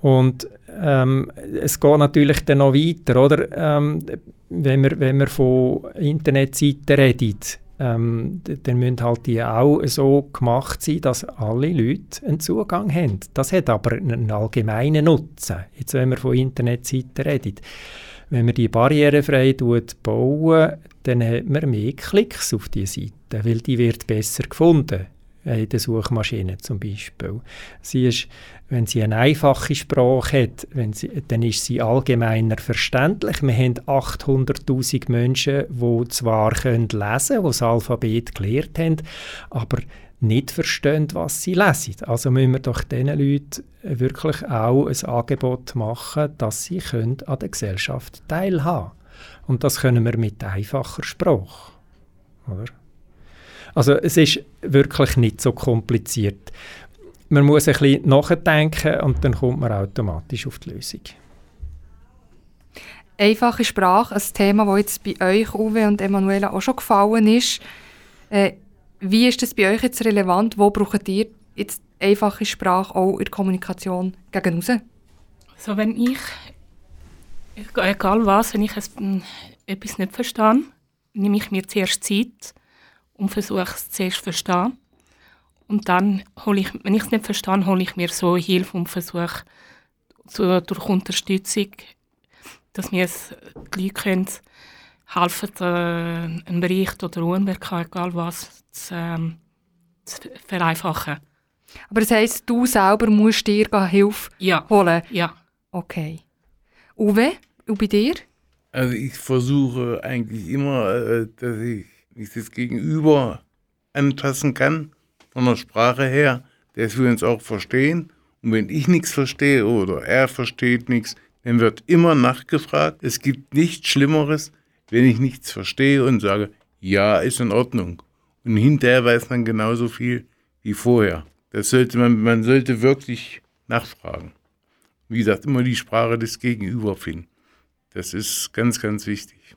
Speaker 5: Und ähm, es geht natürlich dann noch weiter, oder? Ähm, wenn, wir, wenn wir von Internetseiten reden, ähm, dann müssen halt die auch so gemacht sein, dass alle Leute einen Zugang haben. Das hat aber einen allgemeinen Nutzen, jetzt wenn wir von Internetseiten reden. Wenn man die barrierefrei bauen, dann hat man mehr Klicks auf die Seite, weil die wird besser gefunden in der Suchmaschine zum Beispiel. Sie ist, wenn sie eine einfache Sprache hat, sie, dann ist sie allgemeiner verständlich. Wir haben 800'000 Menschen, die zwar können lesen können, die das Alphabet gelernt haben, aber nicht verstehen, was sie lesen. Also müssen wir doch diesen Leuten wirklich auch ein Angebot machen, dass sie an der Gesellschaft teilhaben können. Und das können wir mit einfacher Sprache. Oder? Also es ist wirklich nicht so kompliziert. Man muss ein bisschen nachdenken und dann kommt man automatisch auf die Lösung.
Speaker 1: Einfache Sprache, ein Thema, das jetzt bei euch, Uwe und Emanuela, auch schon gefallen ist. Äh, wie ist das bei euch jetzt relevant? Wo braucht ihr jetzt einfache Sprache auch in der Kommunikation gegen raus?
Speaker 7: Also wenn ich, egal was, wenn ich etwas nicht verstehe, nehme ich mir zuerst Zeit und versuche es zuerst zu verstehen. Und dann hole ich, wenn ich es nicht verstehe, hole ich mir so Hilfe und versuche so durch Unterstützung, dass mir es die Leute können, helfen, äh, einen Bericht oder UNBK, egal was, zu, ähm, zu vereinfachen.
Speaker 1: Aber das heisst, du selber musst dir Hilfe
Speaker 7: ja.
Speaker 1: holen?
Speaker 7: Ja.
Speaker 1: Okay. Uwe, und bei dir?
Speaker 6: Also ich versuche eigentlich immer, äh, dass ich ich das Gegenüber anpassen kann, von der Sprache her, dass wir uns auch verstehen. Und wenn ich nichts verstehe oder er versteht nichts, dann wird immer nachgefragt. Es gibt nichts Schlimmeres, wenn ich nichts verstehe und sage, ja, ist in Ordnung. Und hinterher weiß man genauso viel wie vorher. Das sollte man, man sollte wirklich nachfragen. Wie gesagt, immer die Sprache des Gegenüber finden. Das ist ganz, ganz wichtig.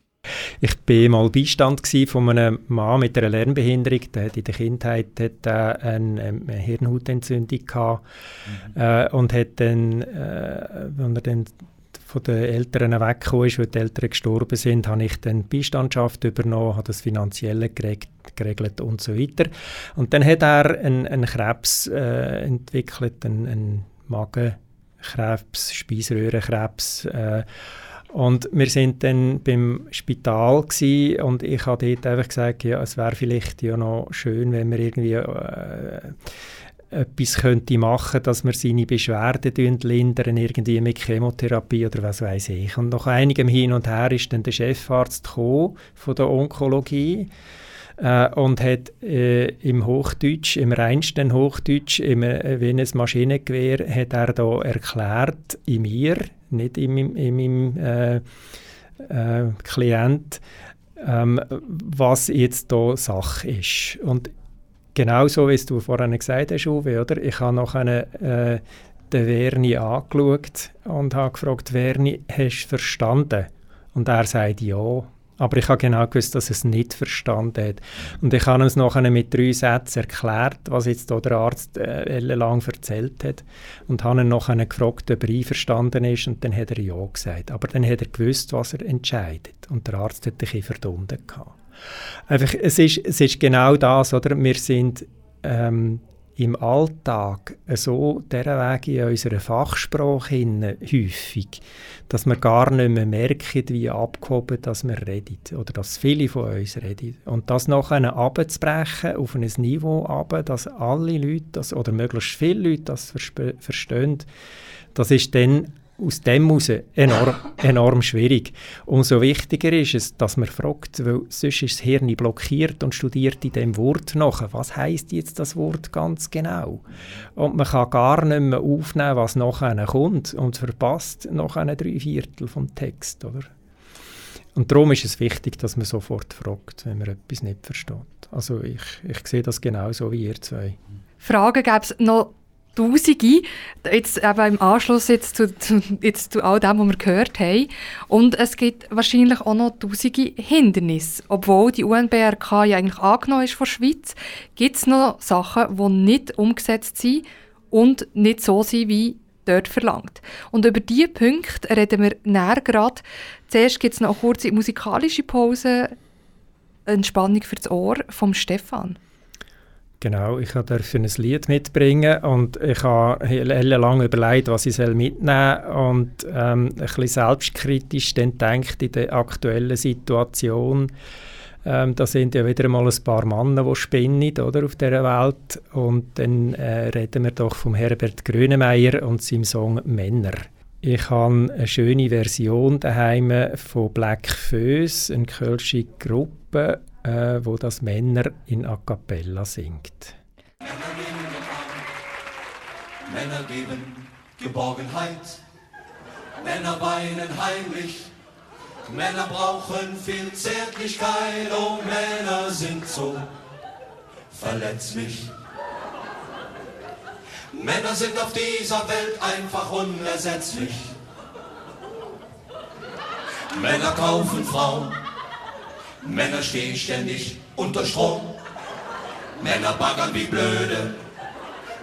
Speaker 5: Ich war mal Beistand von einem Mann mit einer Lernbehinderung. Der hat in der Kindheit hat, äh, eine, eine Hirnhautentzündung gehabt mhm. äh, und hat dann, äh, wenn er dann von den Eltern weggekommen ist, weil die Eltern gestorben sind, habe ich dann Beistandschaft übernommen, habe das Finanzielle geregelt, geregelt und so weiter. Und dann hat er einen, einen Krebs äh, entwickelt, einen, einen Magenkrebs, Speiseröhrenkrebs. Äh, und wir sind dann beim Spital und ich habe dort einfach gesagt, ja, es wäre vielleicht ja noch schön, wenn wir irgendwie äh, etwas könnte machen, dass wir seine Beschwerden lindern, irgendwie mit Chemotherapie oder was weiß ich. Und nach einigem Hin und Her ist dann der Chefarzt von der Onkologie äh, und hat äh, im Hochdeutsch, im reinsten Hochdeutsch, im, äh, wie ein Maschinengewehr, hat er da erklärt, in mir, nicht in meinem, in meinem äh, äh, Klient, ähm, was jetzt da Sache ist. Und genau so, wie du vorhin gesagt hast, Uwe, oder? Ich habe noch eine, äh, den Verni angeschaut und habe gefragt, Verni, hast du verstanden? Und er sagt ja. Aber ich habe genau gewusst, dass er es nicht verstanden hat. Und ich habe es nachher mit drei Sätzen erklärt, was jetzt der Arzt äh, lang erzählt hat. Und habe ihn nachher gefragt, ob er einverstanden ist. Und dann hat er ja gesagt. Aber dann hat er gewusst, was er entscheidet. Und der Arzt hat ein bisschen verdundet. Einfach, es, ist, es ist genau das, oder? Wir sind ähm, im Alltag so dieser Weg in unserer Fachsprache hin, häufig, dass wir gar nicht mehr merken, wie abgehoben dass wir reden oder dass viele von uns reden. Und das nachher abzubrechen auf ein Niveau ab, dass alle Leute das, oder möglichst viele Leute das verstehen, das ist dann aus dem heraus enorm, (laughs) enorm schwierig. Umso wichtiger ist es, dass man fragt, weil sonst ist das Hirn blockiert und studiert in dem Wort nach. Was heißt jetzt das Wort ganz genau? Und man kann gar nicht mehr aufnehmen, was nachher kommt und verpasst noch eine drei Viertel vom Text, oder? Und darum ist es wichtig, dass man sofort fragt, wenn man etwas nicht versteht. Also ich, ich sehe das genauso wie ihr zwei.
Speaker 1: Fragen gäbe es noch Tausende, jetzt eben im Anschluss jetzt zu, zu, jetzt zu all dem, was wir gehört haben. Und es gibt wahrscheinlich auch noch tausende Hindernisse. Obwohl die UNBRK ja eigentlich angenommen ist von der Schweiz, gibt es noch Sachen, die nicht umgesetzt sind und nicht so sind, wie dort verlangt. Und über diese Punkte reden wir näher gerade. Zuerst gibt es noch eine kurze musikalische Pause, Entspannung für das Ohr vom Stefan.
Speaker 5: Genau, ich durfte ein Lied mitbringen und ich habe lange überlegt, was ich mitnehmen soll und ähm, ein bisschen selbstkritisch dann denkt in der aktuellen Situation. Ähm, da sind ja wieder mal ein paar Männer, die spinnen oder, auf dieser Welt. Und dann äh, reden wir doch vom Herbert Grönemeyer und seinem Song «Männer». Ich habe eine schöne Version daheim von Black Föß, eine kölsche Gruppe, äh, wo das Männer in A Cappella singt.
Speaker 9: Männer geben Geborgenheit, Männer weinen heimlich, Männer brauchen viel Zärtlichkeit, oh Männer sind so verletzlich. Männer sind auf dieser Welt einfach unersetzlich. Männer kaufen Frauen, Männer stehen ständig unter Strom. Männer baggern wie blöde,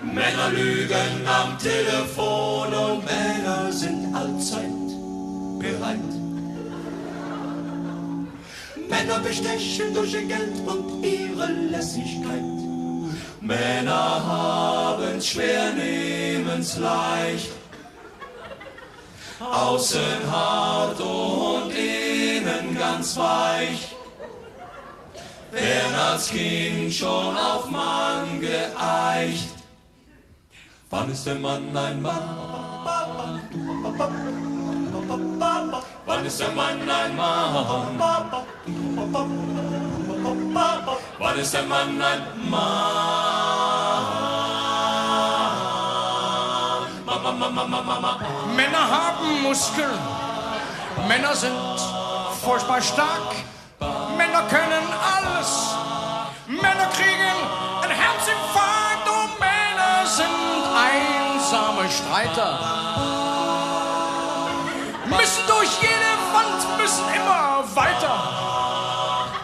Speaker 9: Männer lügen am Telefon und Männer sind allzeit bereit. Männer bestechen durch ihr Geld und ihre Lässigkeit. Männer haben's schwer, nehmen's leicht. Außen hart und innen ganz weich. Werden als Kind schon auf Mann geeicht. Wann ist der Mann ein Mann? Wann ist der Mann ein Mann? Wann ist der Mann ein
Speaker 10: Mann? Männer haben Muskeln. Männer sind furchtbar stark. Männer können alles. Männer kriegen einen Herzinfarkt und Männer sind einsame Streiter. Müssen durch jede Wand, müssen immer weiter.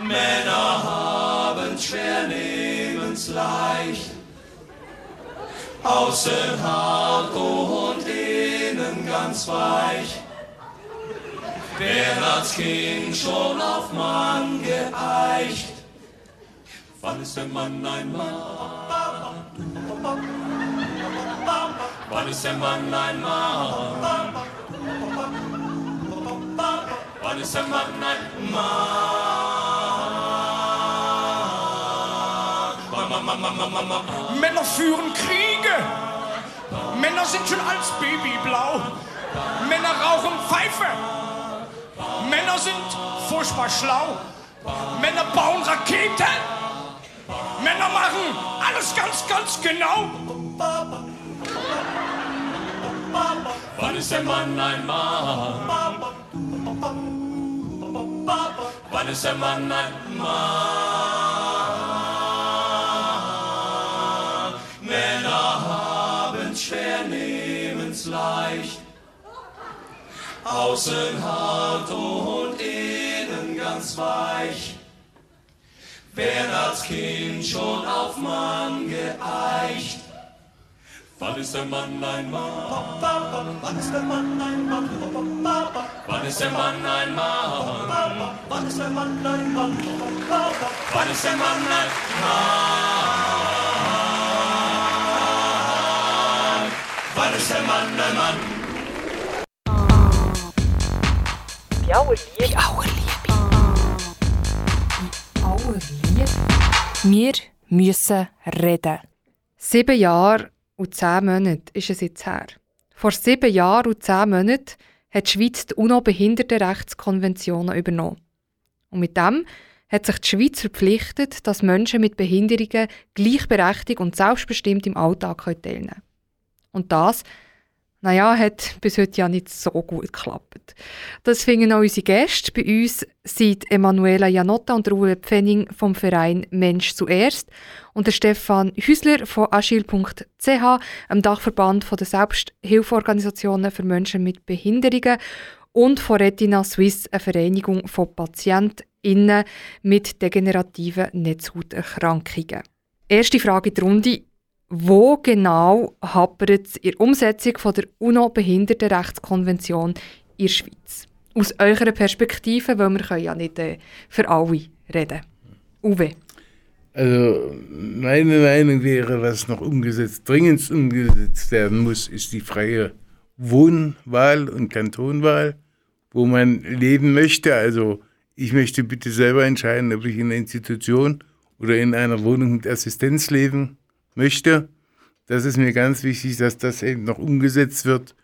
Speaker 9: Männer haben's schwer, nehmen's leicht. Außen hart und innen ganz weich. Wer als Kind schon auf Mann geeicht. Wann ist der Mann ein Mann? Wann ist der Mann ein Mann? Wann ist der Mann ein
Speaker 10: Mann? Männer führen Kriege. Männer sind schon als Baby blau. Männer rauchen Pfeife. Männer sind furchtbar schlau. Männer bauen Raketen. Männer machen alles ganz, ganz genau.
Speaker 9: Wann ist der Mann ein Mann? Wann ist der Mann ein Mann? Außen hart und innen ganz weich. Wer als Kind schon auf Mann geeicht. Wann ist der Mann ein Mann? Wann ist der Mann ein Mann? Wann ist der Mann ein Mann? Wann ist der Mann ein Mann? Wann ist der Mann ein Mann? Wann ist der Mann ein Mann?
Speaker 3: Wie Auerliebe.
Speaker 1: Wie Auerliebe.
Speaker 3: Wir müssen reden.
Speaker 1: Sieben Jahre und zehn Monate ist es jetzt her. Vor sieben Jahren und zehn Monaten hat die Schweiz die UNO-Behindertenrechtskonventionen übernommen. Und mit dem hat sich die Schweiz verpflichtet, dass Menschen mit Behinderungen gleichberechtigt und selbstbestimmt im Alltag teilnehmen können. Und das naja, hat bis heute ja nicht so gut geklappt. Das finden auch unsere Gäste. Bei uns sind Emanuela Janotta und Ruhe Pfenning vom Verein Mensch zuerst und der Stefan Hüsler von agil.ch, einem Dachverband der Selbsthilfeorganisationen für Menschen mit Behinderungen und von Retina Suisse, eine Vereinigung von PatientInnen mit degenerativen Netzhauterkrankungen. Erste Frage in die Runde. Wo genau hapert es in der Umsetzung von der UNO-Behindertenrechtskonvention in der Schweiz? Aus eurer Perspektive, weil wir können ja nicht äh, für alle reden. Uwe.
Speaker 6: Also meine Meinung wäre, was noch umgesetzt, dringend umgesetzt werden muss, ist die freie Wohnwahl und Kantonwahl, wo man leben möchte. Also ich möchte bitte selber entscheiden, ob ich in einer Institution oder in einer Wohnung mit Assistenz leben möchte. Das ist mir ganz wichtig, dass das eben noch umgesetzt wird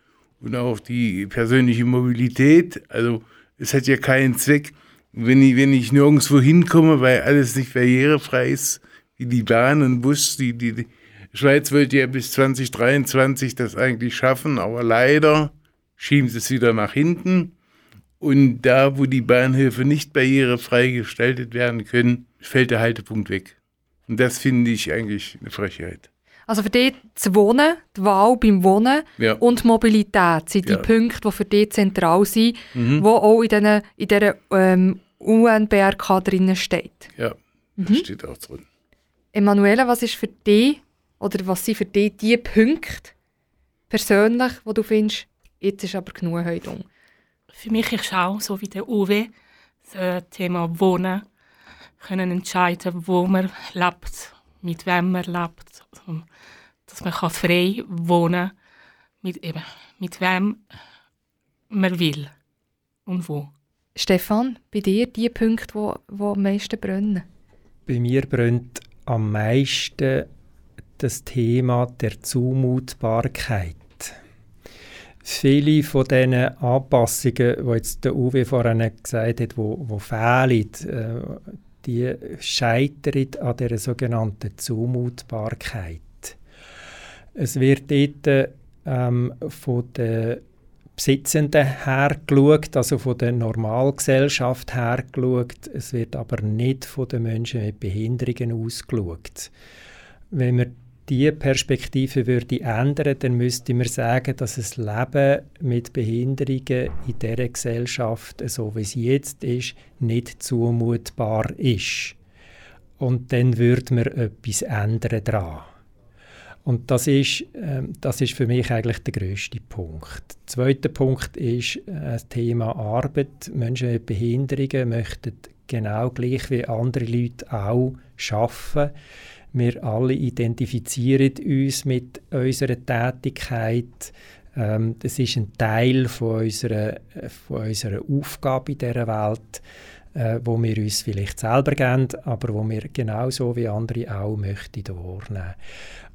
Speaker 6: und auch die persönliche Mobilität. Also es hat ja keinen Zweck, wenn ich, wenn ich nirgendwo hinkomme, weil alles nicht barrierefrei ist, wie die Bahn und Bus. Die, die, die Schweiz wollte ja bis 2023 das eigentlich schaffen, aber leider schieben sie es wieder nach hinten. Und da, wo die Bahnhöfe nicht barrierefrei gestaltet werden können, fällt der Haltepunkt weg. Und das finde ich eigentlich eine Frechheit.
Speaker 1: Also für dich das Wohnen, die Wahl beim Wohnen
Speaker 6: Ja.
Speaker 1: und Mobilität sind die
Speaker 6: Ja.
Speaker 1: Punkte, die für dich zentral sind,
Speaker 6: Mhm.
Speaker 1: die auch in, diesen, in dieser ähm, UNBRK drinnen steht.
Speaker 6: Ja,
Speaker 1: Mhm.
Speaker 6: das steht auch drin.
Speaker 1: Emanuela, was ist für dich oder was sind für dich die Punkte persönlich, wo du findest, jetzt ist aber genug heute um?
Speaker 7: Für mich ist auch so wie der Uwe das Thema Wohnen können entscheiden, wo man lebt, mit wem man lebt, also, dass man kann frei wohnen mit eben mit wem man will und wo.
Speaker 1: Stefan, bei dir die Punkte, wo, wo am meisten brennen?
Speaker 5: Bei mir brennt am meisten das Thema der Zumutbarkeit. Viele von diesen Anpassungen, die jetzt der Uwe vorhin gesagt hat, wo, wo fehlen, äh, die scheitern an der sogenannten Zumutbarkeit. Es wird dort ähm, von den Besitzenden her geschaut, also von der Normalgesellschaft her geschaut. Es wird aber nicht von den Menschen mit Behinderungen ausgeschaut. Wenn wir diese Perspektive würde ändern, dann müsste man sagen, dass das Leben mit Behinderungen in dieser Gesellschaft, so wie es jetzt ist, nicht zumutbar ist. Und dann würde man etwas ändern daran. Und das ist, ähm, das ist für mich eigentlich der größte Punkt. Der zweite Punkt ist äh, das Thema Arbeit. Menschen mit Behinderungen möchten genau gleich wie andere Leute auch arbeiten. Wir alle identifizieren uns mit unserer Tätigkeit. Ähm, das ist ein Teil von unserer, von unserer Aufgabe in dieser Welt, äh, wo wir uns vielleicht selber geben, aber wo wir genauso wie andere auch möchten wahrnehmen.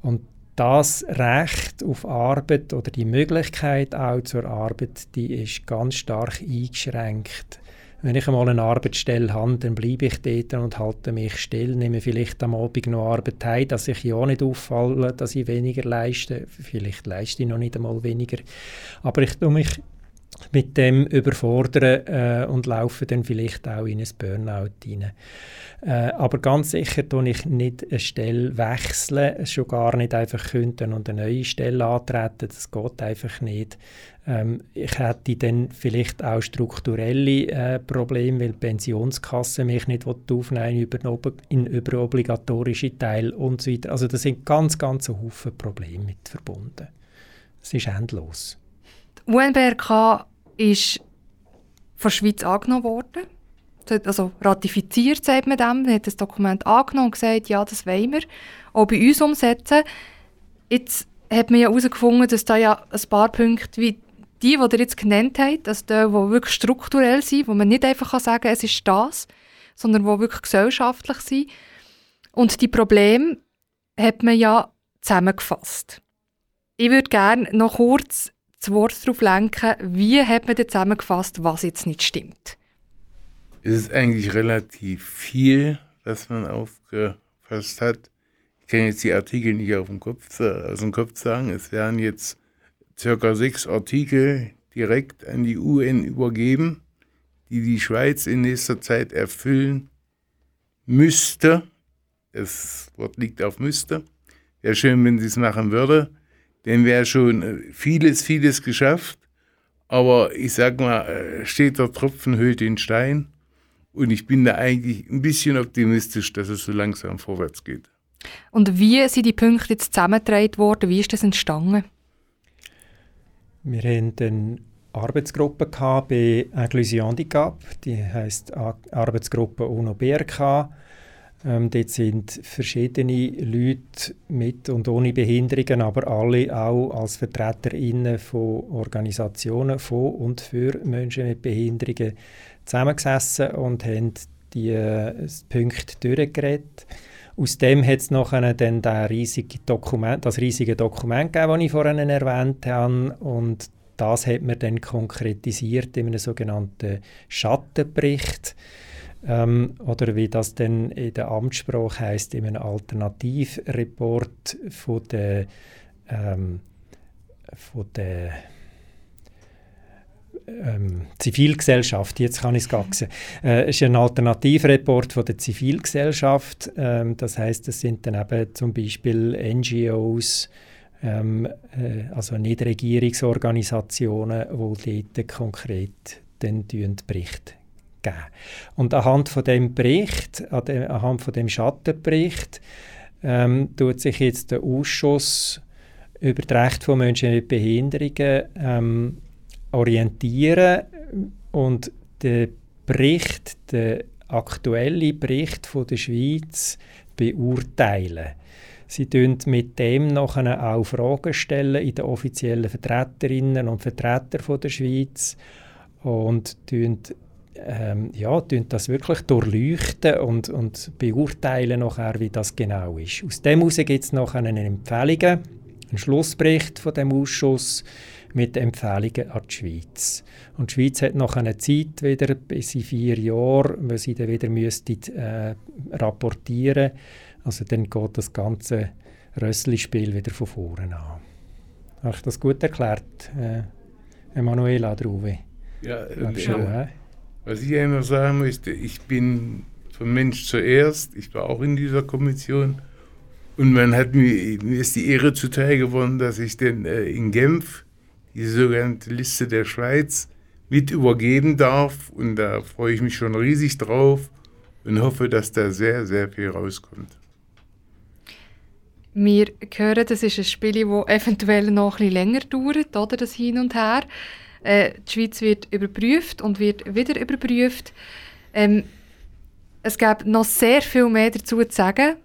Speaker 5: Und das Recht auf Arbeit oder die Möglichkeit auch zur Arbeit, die ist ganz stark eingeschränkt. Wenn ich einmal eine Arbeitsstelle habe, dann bleibe ich dort und halte mich still, nehme vielleicht am Abend noch Arbeit heim, dass ich ja nicht auffalle, dass ich weniger leiste. Vielleicht leiste ich noch nicht einmal weniger. Aber ich tue mich mit dem überfordern äh, und laufe dann vielleicht auch in ein Burnout hinein. Äh, aber ganz sicher tue ich nicht eine Stelle wechseln, schon gar nicht einfach künden und eine neue Stelle antreten, das geht einfach nicht. Ähm, ich hätte dann vielleicht auch strukturelle äh, Probleme, weil die Pensionskasse mich nicht aufnehmen über in überobligatorische Teil und so weiter. Also da sind ganz, ganz Haufen Probleme mit verbunden. Es ist endlos.
Speaker 1: UNBRK ist von der Schweiz angenommen worden. Also ratifiziert, sagt man dem. Man hat das Dokument angenommen und gesagt, ja, das wollen wir auch bei uns umsetzen. Jetzt hat man ja herausgefunden, dass da ja ein paar Punkte wie die, die ihr jetzt genannt habt, also die, die wirklich strukturell sind, wo man nicht einfach sagen kann, es ist das, sondern die wirklich gesellschaftlich sind. Und die Probleme hat man ja zusammengefasst. Ich würde gerne noch kurz das Wort darauf lenken, wie hat man denn zusammengefasst, was jetzt nicht stimmt?
Speaker 6: Es ist eigentlich relativ viel, was man aufgefasst hat. Ich kann jetzt die Artikel nicht auf dem Kopf, aus dem Kopf sagen. Es wären jetzt circa sechs Artikel direkt an die UN übergeben, die die Schweiz in nächster Zeit erfüllen müsste. Das Wort liegt auf müsste. Wäre schön, wenn sie es machen würde. Denn wäre schon äh, vieles, vieles geschafft. Aber ich sag mal, äh, steht der Tropfen höhlt den Stein. Und ich bin da eigentlich ein bisschen optimistisch, dass es so langsam vorwärts geht.
Speaker 1: Und wie sind die Punkte jetzt zusammengetragen worden? Wie ist das entstanden?
Speaker 5: Wir hatten eine Arbeitsgruppe bei Inclusion Handicap, die heisst Arbeitsgruppe UNO-BRK. Ähm, dort sind verschiedene Leute mit und ohne Behinderungen, aber alle auch als VertreterInnen von Organisationen von und für Menschen mit Behinderungen zusammengesessen und haben die äh, Punkte durchgeredet. Aus dem hat es nachher dann riesige Dokument, das riesige Dokument gegeben, das ich vorhin erwähnt habe. Und das hat man dann konkretisiert in einem sogenannten Schattenbericht. Ähm, oder wie das dann in der Amtssprache heißt, in einem Alternativreport von der, ähm, von der ähm, Zivilgesellschaft, jetzt kann ich es gaxen. Äh, ist ein Alternativreport von der Zivilgesellschaft. Ähm, das heißt, es sind dann eben zum Beispiel NGOs, ähm, äh, also Nichtregierungsorganisationen, die dort konkret den Bericht geben. Und anhand von dem Bericht, anhand von dem Schattenbericht, ähm, tut sich jetzt der Ausschuss über die Rechte von Menschen mit Behinderungen ähm, orientieren und der Bericht, der aktuelle Bericht von der Schweiz beurteilen. Sie stellen mit dem nachher auch Fragen stellen in den offiziellen Vertreterinnen und Vertreter von der Schweiz und ähm, ja, das wirklich durchleuchten und, und beurteilen nachher, wie das genau ist. Aus dem heraus gibt es nachher eine Empfehlung, einen Schlussbericht von dem Ausschuss mit Empfehlungen an die Schweiz. Und die Schweiz hat noch eine Zeit wieder, bis in vier Jahren, wo sie dann wieder müsste, äh, rapportieren Also dann geht das ganze Rössli-Spiel wieder von vorne an. Habe ich das gut erklärt, äh, Emanuela Druwe?
Speaker 6: Ja, äh, schon, ja. Was ich immer sagen möchte, ich bin vom Mensch zuerst, ich war auch in dieser Kommission und man hat mir, mir ist die Ehre zuteil geworden, dass ich denn äh, in Genf die sogenannte Liste der Schweiz mit übergeben darf. Und da freue ich mich schon riesig drauf und hoffe, dass da sehr, sehr viel rauskommt.
Speaker 1: Wir hören, das ist ein Spiel, das eventuell noch ein bisschen länger dauert, oder, das Hin und Her. Äh, die Schweiz wird überprüft und wird wieder überprüft. Ähm, es gibt noch sehr viel mehr dazu zu sagen.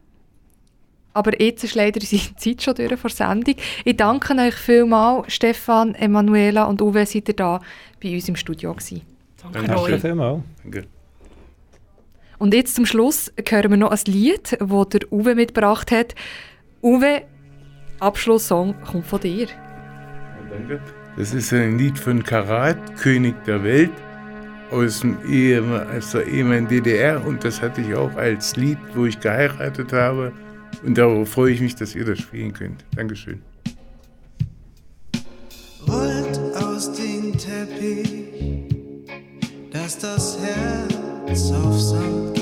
Speaker 1: Aber jetzt ist leider (laughs) die Zeit schon durch vor Sendung. Ich danke euch vielmals, Stefan, Emanuela und Uwe, seid ihr da bei uns im Studio gewesen.
Speaker 5: Danke, danke vielmals. Danke.
Speaker 1: Und jetzt zum Schluss hören wir noch ein Lied, das der Uwe mitgebracht hat. Uwe, Abschlusssong kommt von dir.
Speaker 6: Danke. Das ist ein Lied von Karat, König der Welt, aus, dem Ehe, aus der ehemaligen DDR. Und das hatte ich auch als Lied, wo ich geheiratet habe. Und darauf freue ich mich, dass ihr das spielen könnt. Dankeschön.
Speaker 3: Rollt aus dem Teppich, dass das Herz auf Sand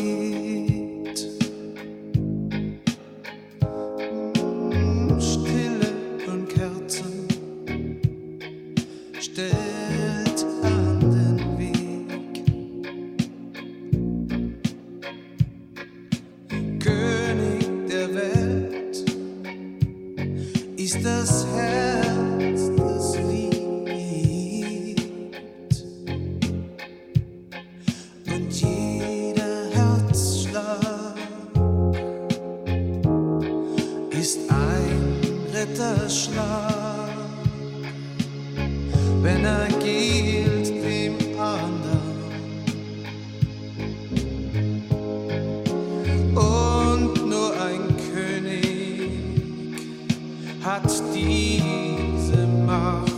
Speaker 11: hat diese Macht.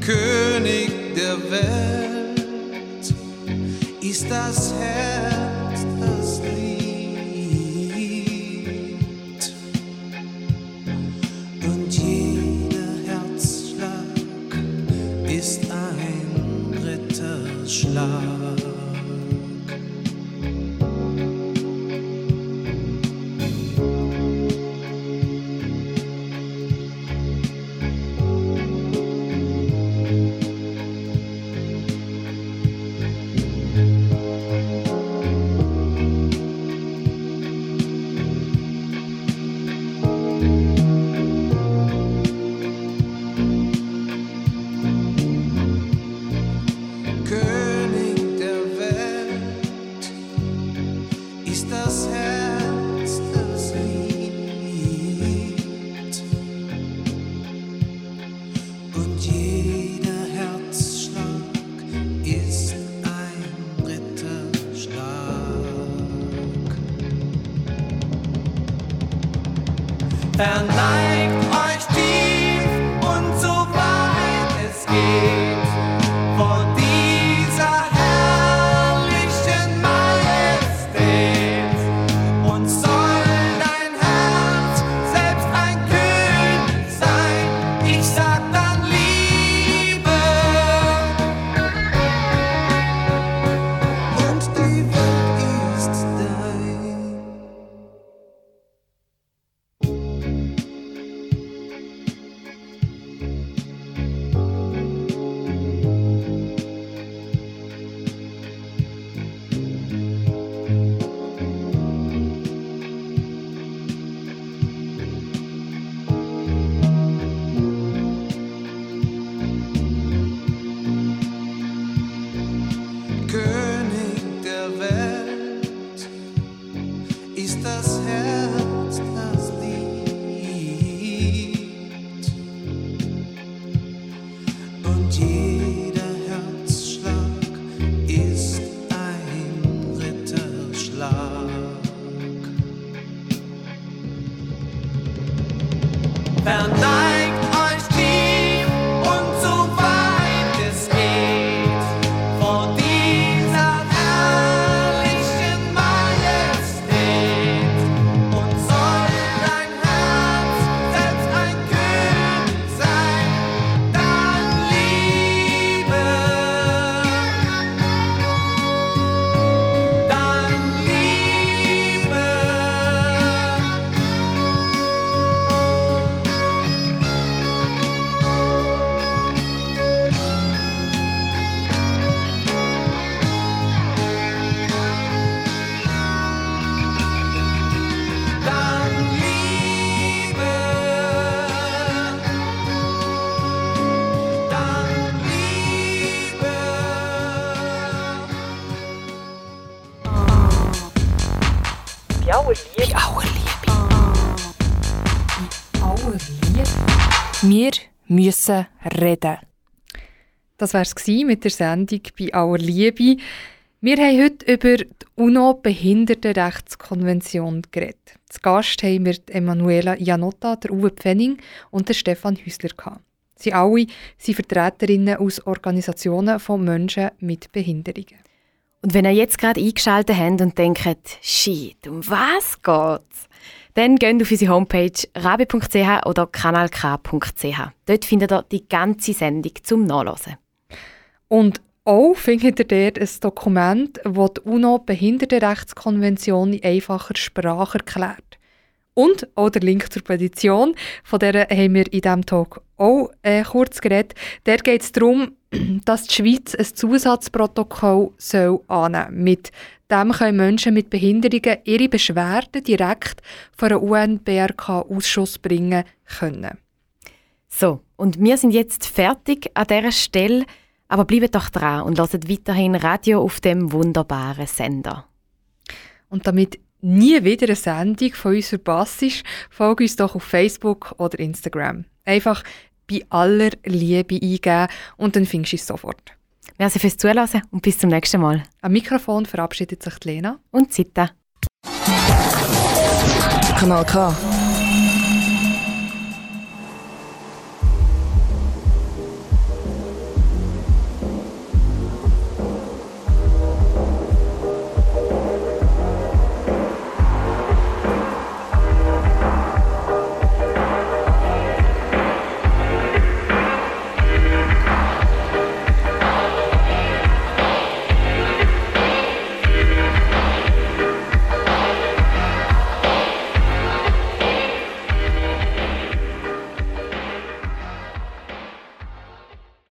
Speaker 11: König der Welt ist das
Speaker 3: Herr. Müssen reden.
Speaker 1: Das war es mit der Sendung bei aller Liebe. Wir haben heute über die UNO-Behindertenrechtskonvention geredet. Zu Gast haben wir Emanuela Janotta, der Uwe Pfenning und der Stefan Hüsler. gehabt. Sie alle sind Vertreterinnen aus Organisationen von Menschen mit Behinderungen.
Speaker 2: Und wenn ihr jetzt gerade eingeschaltet habt und denkt, shit, um was geht's? Dann geht auf unsere Homepage rabi.ch oder kanalk.ch. Dort findet ihr die ganze Sendung zum Nachlesen.
Speaker 1: Und auch findet ihr dort ein Dokument, das die UNO-Behindertenrechtskonvention in einfacher Sprache erklärt. Und auch der Link zur Petition, von der haben wir in diesem Talk auch äh, kurz geredet. Dort geht es darum, (clears throat) dass die Schweiz ein Zusatzprotokoll soll annehmen. Mit dem können Menschen mit Behinderungen ihre Beschwerden direkt vor einen UNBRK-Ausschuss bringen können.
Speaker 2: So, und wir sind jetzt fertig an dieser Stelle, aber bleibt doch dran und hört weiterhin Radio auf dem wunderbaren Sender.
Speaker 1: Und damit nie wieder eine Sendung von uns verpasst ist, folge uns doch auf Facebook oder Instagram. Einfach bei aller Liebe eingeben und dann findest du es sofort.
Speaker 2: Merci fürs Zuhören und bis zum nächsten Mal.
Speaker 1: Am Mikrofon verabschiedet sich Lena
Speaker 2: und Zita.
Speaker 3: Kanal K.